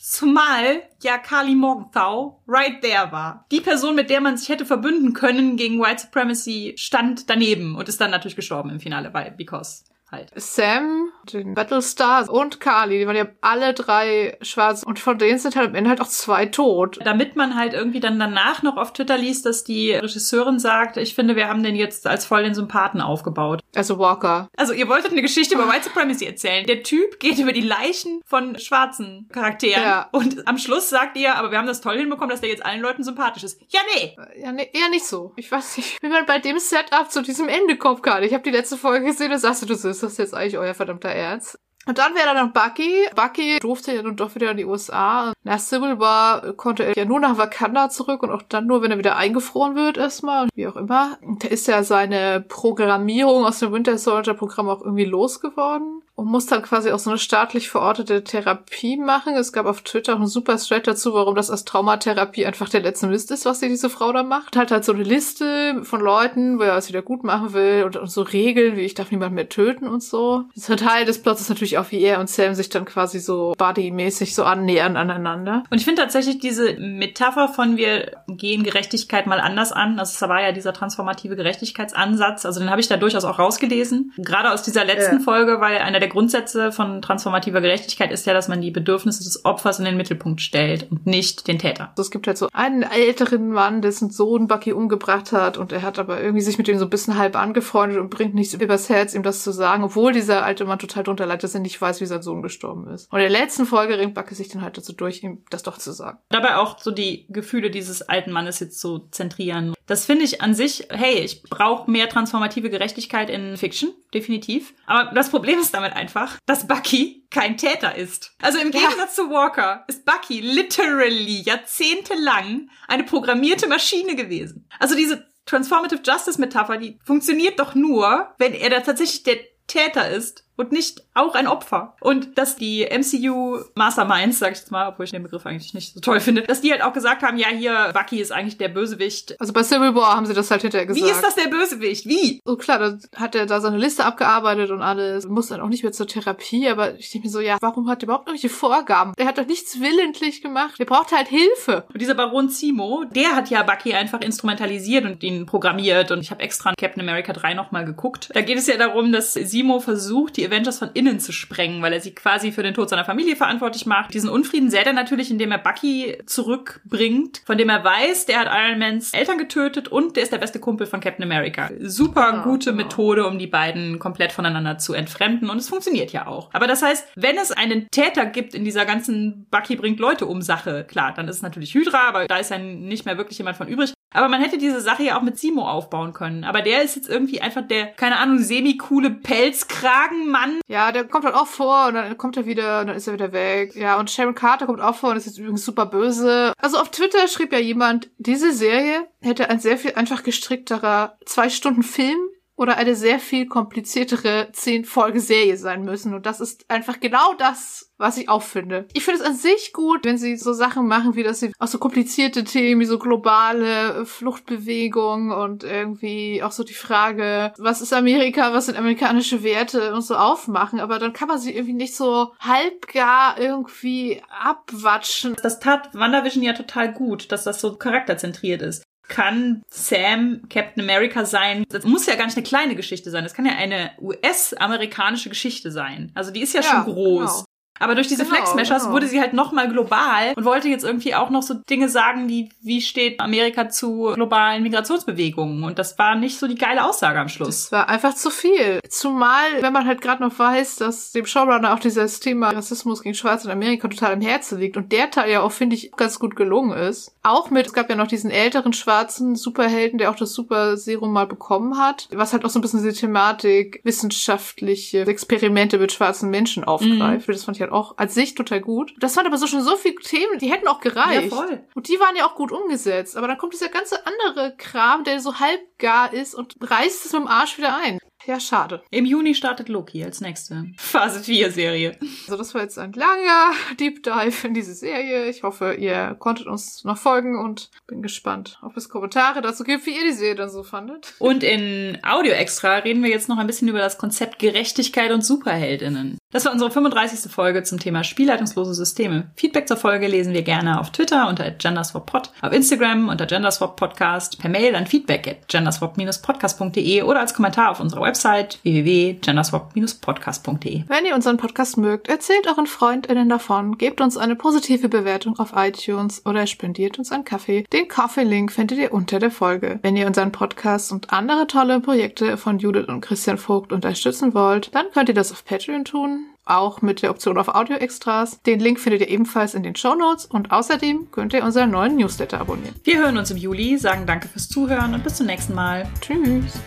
[SPEAKER 1] zumal ja Carly Morgenthau right there war. Die Person, mit der man sich hätte verbünden können gegen White Supremacy, stand daneben und ist dann natürlich gestorben im Finale, weil, because halt.
[SPEAKER 2] Sam, den Battlestar und Carly, die waren ja alle drei schwarz und von denen sind halt am Ende halt auch zwei tot.
[SPEAKER 1] Damit man halt irgendwie dann danach noch auf Twitter liest, dass die Regisseurin sagt, ich finde, wir haben den jetzt als voll den Sympathen aufgebaut.
[SPEAKER 2] Also Walker.
[SPEAKER 1] Also ihr wolltet eine Geschichte über White Supremacy erzählen. Der Typ geht über die Leichen von schwarzen Charakteren
[SPEAKER 2] Ja.
[SPEAKER 1] und am Schluss sagt ihr, aber wir haben das toll hinbekommen, dass der jetzt allen Leuten sympathisch ist. Ja, nee.
[SPEAKER 2] Ja, nee, eher nicht so. Ich weiß nicht, wie man bei dem Setup zu diesem Ende kommt gerade. Ich habe die letzte Folge gesehen und sagst du, du ist das jetzt eigentlich euer verdammter Ernst? Und dann wäre da noch Bucky. Bucky durfte ja nun doch wieder in die USA. Nach Civil War konnte er ja nur nach Wakanda zurück und auch dann nur, wenn er wieder eingefroren wird erstmal wie auch immer. Da ist ja seine Programmierung aus dem Winter Soldier Programm auch irgendwie losgeworden und muss dann quasi auch so eine staatlich verortete Therapie machen. Es gab auf Twitter auch einen super Thread dazu, warum das als Traumatherapie einfach der letzte Mist ist, was die diese Frau da macht. Hat halt so eine Liste von Leuten, wo er es wieder gut machen will und, und so Regeln, wie ich darf niemand mehr töten und so. Das Teil des Plots ist natürlich auch, wie er und Sam sich dann quasi so buddy-mäßig so annähern aneinander.
[SPEAKER 1] Und ich finde tatsächlich diese Metapher von wir gehen Gerechtigkeit mal anders an, also es war ja dieser transformative Gerechtigkeitsansatz, also den habe ich da durchaus auch rausgelesen. Gerade aus dieser letzten
[SPEAKER 2] Ja.
[SPEAKER 1] Folge, weil einer der Grundsätze von transformativer Gerechtigkeit ist ja, dass man die Bedürfnisse des Opfers in den Mittelpunkt stellt und nicht den Täter.
[SPEAKER 2] Also es gibt halt so einen älteren Mann, dessen Sohn Bucky umgebracht hat und er hat aber irgendwie sich mit ihm so ein bisschen halb angefreundet und bringt nichts übers Herz, ihm das zu sagen, obwohl dieser alte Mann total drunter leidet, dass er nicht weiß, wie sein Sohn gestorben ist. Und in der letzten Folge ringt Bucky sich dann halt dazu durch, ihm das doch zu sagen.
[SPEAKER 1] Dabei auch so die Gefühle dieses alten Mannes jetzt so zentrieren. Das finde ich an sich, hey, ich brauche mehr transformative Gerechtigkeit in Fiction, definitiv. Aber das Problem ist damit einfach, dass Bucky kein Täter ist. Also im
[SPEAKER 2] Ja.
[SPEAKER 1] Gegensatz zu Walker ist Bucky literally jahrzehntelang eine programmierte Maschine gewesen. Also diese Transformative Justice Metapher, die funktioniert doch nur, wenn er da tatsächlich der Täter ist und nicht auch ein Opfer. Und dass die MCU Masterminds, sag ich jetzt mal, obwohl ich den Begriff eigentlich nicht so toll finde, dass die halt auch gesagt haben, ja, hier, Bucky ist eigentlich der Bösewicht.
[SPEAKER 2] Also bei Civil War haben sie das halt hinterher gesagt.
[SPEAKER 1] Wie ist das der Bösewicht? Wie?
[SPEAKER 2] So klar, da hat er da seine Liste abgearbeitet und alles. Muss dann auch nicht mehr zur Therapie, aber ich denke mir so, ja, warum hat er überhaupt irgendwelche Vorgaben? Er hat doch nichts willentlich gemacht. Er braucht halt Hilfe.
[SPEAKER 1] Und dieser Baron Zemo, der hat ja Bucky einfach instrumentalisiert und ihn programmiert. Und ich habe extra Captain America 3 nochmal geguckt. Da geht es ja darum, dass Zemo versucht, die Avengers von innen zu sprengen, weil er sie quasi für den Tod seiner Familie verantwortlich macht. Diesen Unfrieden sät er natürlich, indem er Bucky zurückbringt, von dem er weiß, der hat Iron Mans Eltern getötet und der ist der beste Kumpel von Captain America. Super
[SPEAKER 2] Genau,
[SPEAKER 1] gute. Methode, um die beiden komplett voneinander zu entfremden und es funktioniert ja auch. Aber das heißt, wenn es einen Täter gibt in dieser ganzen Bucky bringt Leute um Sache, klar, dann ist es natürlich Hydra, aber da ist ja nicht mehr wirklich jemand von übrig. Aber man hätte diese Sache ja auch mit Simo aufbauen können. Aber der ist jetzt irgendwie einfach der, keine Ahnung, semi-coole Pelzkragenmann.
[SPEAKER 2] Ja, der kommt halt auch vor und dann kommt er wieder und dann ist er wieder weg. Ja, und Sharon Carter kommt auch vor und ist jetzt übrigens super böse. Also auf Twitter schrieb ja jemand, diese Serie hätte ein sehr viel einfach gestrickterer zwei Stunden Film oder eine sehr viel kompliziertere zehn Folge Serie sein müssen. Und das ist einfach genau das, was ich auch finde. Ich finde es an sich gut, wenn sie so Sachen machen, wie dass sie auch so komplizierte Themen, wie so globale Fluchtbewegung und irgendwie auch so die Frage, was ist Amerika, was sind amerikanische Werte und so aufmachen. Aber dann kann man sie irgendwie nicht so halbgar irgendwie abwatschen.
[SPEAKER 1] Das tat WandaVision ja total gut, dass das so charakterzentriert ist. Kann Sam Captain America sein? Das muss ja gar nicht eine kleine Geschichte sein. Das kann ja eine US-amerikanische Geschichte sein. Also die ist ja,
[SPEAKER 2] Ja,
[SPEAKER 1] schon groß.
[SPEAKER 2] genau.
[SPEAKER 1] Aber durch diese
[SPEAKER 2] Genau,
[SPEAKER 1] Flex-Meshers
[SPEAKER 2] genau.
[SPEAKER 1] wurde sie halt nochmal global und wollte jetzt irgendwie auch noch so Dinge sagen, wie wie steht Amerika zu globalen Migrationsbewegungen. Und das war nicht so die geile Aussage am Schluss.
[SPEAKER 2] Das war einfach zu viel. Zumal, wenn man halt gerade noch weiß, dass dem Showrunner auch dieses Thema Rassismus gegen Schwarze in Amerika total im Herzen liegt und der Teil ja auch, finde ich, ganz gut gelungen ist. Auch mit, es gab ja noch diesen älteren schwarzen Superhelden, der auch das Super Serum mal bekommen hat, was halt auch so ein bisschen diese Thematik wissenschaftliche Experimente mit schwarzen Menschen aufgreift. Das fand ich halt halt auch als sich total gut. Das waren aber so schon so viele Themen, die hätten auch gereicht.
[SPEAKER 1] Ja, voll.
[SPEAKER 2] Und die waren ja auch gut umgesetzt. Aber dann kommt dieser ganze andere Kram, der so halb gar ist und reißt es mit dem Arsch wieder ein. Ja, schade.
[SPEAKER 1] Im Juni startet Loki als nächste Phase 4 Serie.
[SPEAKER 2] Also das war jetzt ein langer Deep Dive in diese Serie. Ich hoffe, ihr konntet uns noch folgen und bin gespannt, ob es Kommentare dazu gibt, wie ihr die Serie dann so fandet.
[SPEAKER 1] Und in Audio Extra reden wir jetzt noch ein bisschen über das Konzept Gerechtigkeit und Superheldinnen. Das war unsere 35. Folge zum Thema spielleitungslose Systeme. Feedback zur Folge lesen wir gerne auf Twitter unter genderswappod, auf Instagram unter genderswappodcast, per Mail an feedback at genderswap-podcast.de oder als Kommentar auf unserer Website www.genderswap-podcast.de.
[SPEAKER 2] Wenn ihr unseren Podcast mögt, erzählt euren FreundInnen davon, gebt uns eine positive Bewertung auf iTunes oder spendiert uns einen Kaffee. Den Kaffee-Link findet ihr unter der Folge. Wenn ihr unseren Podcast und andere tolle Projekte von Judith und Christian Vogt unterstützen wollt, dann könnt ihr das auf Patreon tun auch mit der Option auf Audio-Extras. Den Link findet ihr ebenfalls in den Show Notes und außerdem könnt ihr unseren neuen Newsletter abonnieren.
[SPEAKER 1] Wir hören uns im Juli, sagen danke fürs Zuhören und bis zum nächsten Mal.
[SPEAKER 2] Tschüss.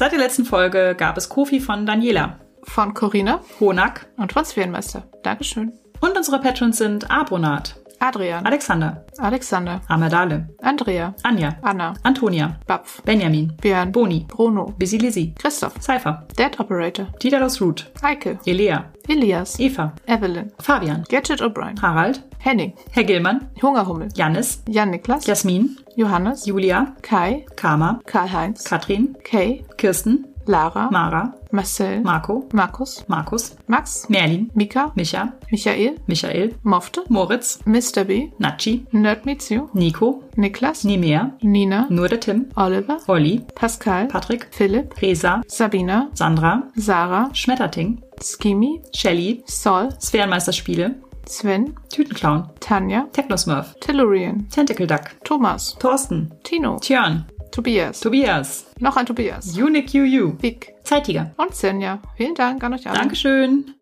[SPEAKER 1] Seit der letzten Folge gab es Kofi von Daniela,
[SPEAKER 2] Von Corinna
[SPEAKER 1] Honak
[SPEAKER 2] und von Sphärenmeister. Dankeschön.
[SPEAKER 1] und unsere Patrons sind Abronat,
[SPEAKER 2] Adrian,
[SPEAKER 1] Alexander,
[SPEAKER 2] Alexander,
[SPEAKER 1] Amerdale,
[SPEAKER 2] Andrea,
[SPEAKER 1] Anja,
[SPEAKER 2] Anna,
[SPEAKER 1] Antonia,
[SPEAKER 2] Bapf,
[SPEAKER 1] Benjamin,
[SPEAKER 2] Björn,
[SPEAKER 1] Boni,
[SPEAKER 2] Bruno,
[SPEAKER 1] Bisilisi,
[SPEAKER 2] Christoph,
[SPEAKER 1] Cypher,
[SPEAKER 2] Dead Operator,
[SPEAKER 1] Daedalus Root,
[SPEAKER 2] Eike,
[SPEAKER 1] Elea,
[SPEAKER 2] Elias,
[SPEAKER 1] Eva,
[SPEAKER 2] Evelyn,
[SPEAKER 1] Fabian,
[SPEAKER 2] Gadget O'Brien,
[SPEAKER 1] Harald,
[SPEAKER 2] Henning,
[SPEAKER 1] Herr Gillmann,
[SPEAKER 2] Hungerhummel,
[SPEAKER 1] Jannis,
[SPEAKER 2] Jan-Niklas,
[SPEAKER 1] Jasmin,
[SPEAKER 2] Johannes,
[SPEAKER 1] Julia,
[SPEAKER 2] Kai,
[SPEAKER 1] Karma,
[SPEAKER 2] Karl-Heinz,
[SPEAKER 1] Katrin,
[SPEAKER 2] Kay,
[SPEAKER 1] Kirsten,
[SPEAKER 2] Lara,
[SPEAKER 1] Mara,
[SPEAKER 2] Marcel,
[SPEAKER 1] Marco,
[SPEAKER 2] Markus,
[SPEAKER 1] Markus,
[SPEAKER 2] Max,
[SPEAKER 1] Merlin,
[SPEAKER 2] Mika,
[SPEAKER 1] Micha,
[SPEAKER 2] Michael,
[SPEAKER 1] Michael,
[SPEAKER 2] Mofte,
[SPEAKER 1] Moritz,
[SPEAKER 2] Mr. B,
[SPEAKER 1] Nachi,
[SPEAKER 2] Nerd Meets You,
[SPEAKER 1] Nico,
[SPEAKER 2] Niklas,
[SPEAKER 1] Nimea,
[SPEAKER 2] Nina,
[SPEAKER 1] nur der Tim,
[SPEAKER 2] Oliver,
[SPEAKER 1] Olli,
[SPEAKER 2] Pascal,
[SPEAKER 1] Patrick,
[SPEAKER 2] Philipp,
[SPEAKER 1] Resa,
[SPEAKER 2] Sabina,
[SPEAKER 1] Sandra,
[SPEAKER 2] Sarah,
[SPEAKER 1] Schmetterting,
[SPEAKER 2] Skimi,
[SPEAKER 1] Shelly,
[SPEAKER 2] Sol,
[SPEAKER 1] Sphärenmeisterspiele,
[SPEAKER 2] Sven,
[SPEAKER 1] Tütenclown,
[SPEAKER 2] Tanja,
[SPEAKER 1] Technosmurf,
[SPEAKER 2] Tellurian,
[SPEAKER 1] Tentacle Duck,
[SPEAKER 2] Thomas,
[SPEAKER 1] Thorsten,
[SPEAKER 2] Tino,
[SPEAKER 1] Tjörn,
[SPEAKER 2] Tobias,
[SPEAKER 1] Tobias,
[SPEAKER 2] noch ein Tobias,
[SPEAKER 1] Unique UU,
[SPEAKER 2] Vic
[SPEAKER 1] Zeitiger.
[SPEAKER 2] und Senja. Vielen Dank an euch alle.
[SPEAKER 1] Dankeschön.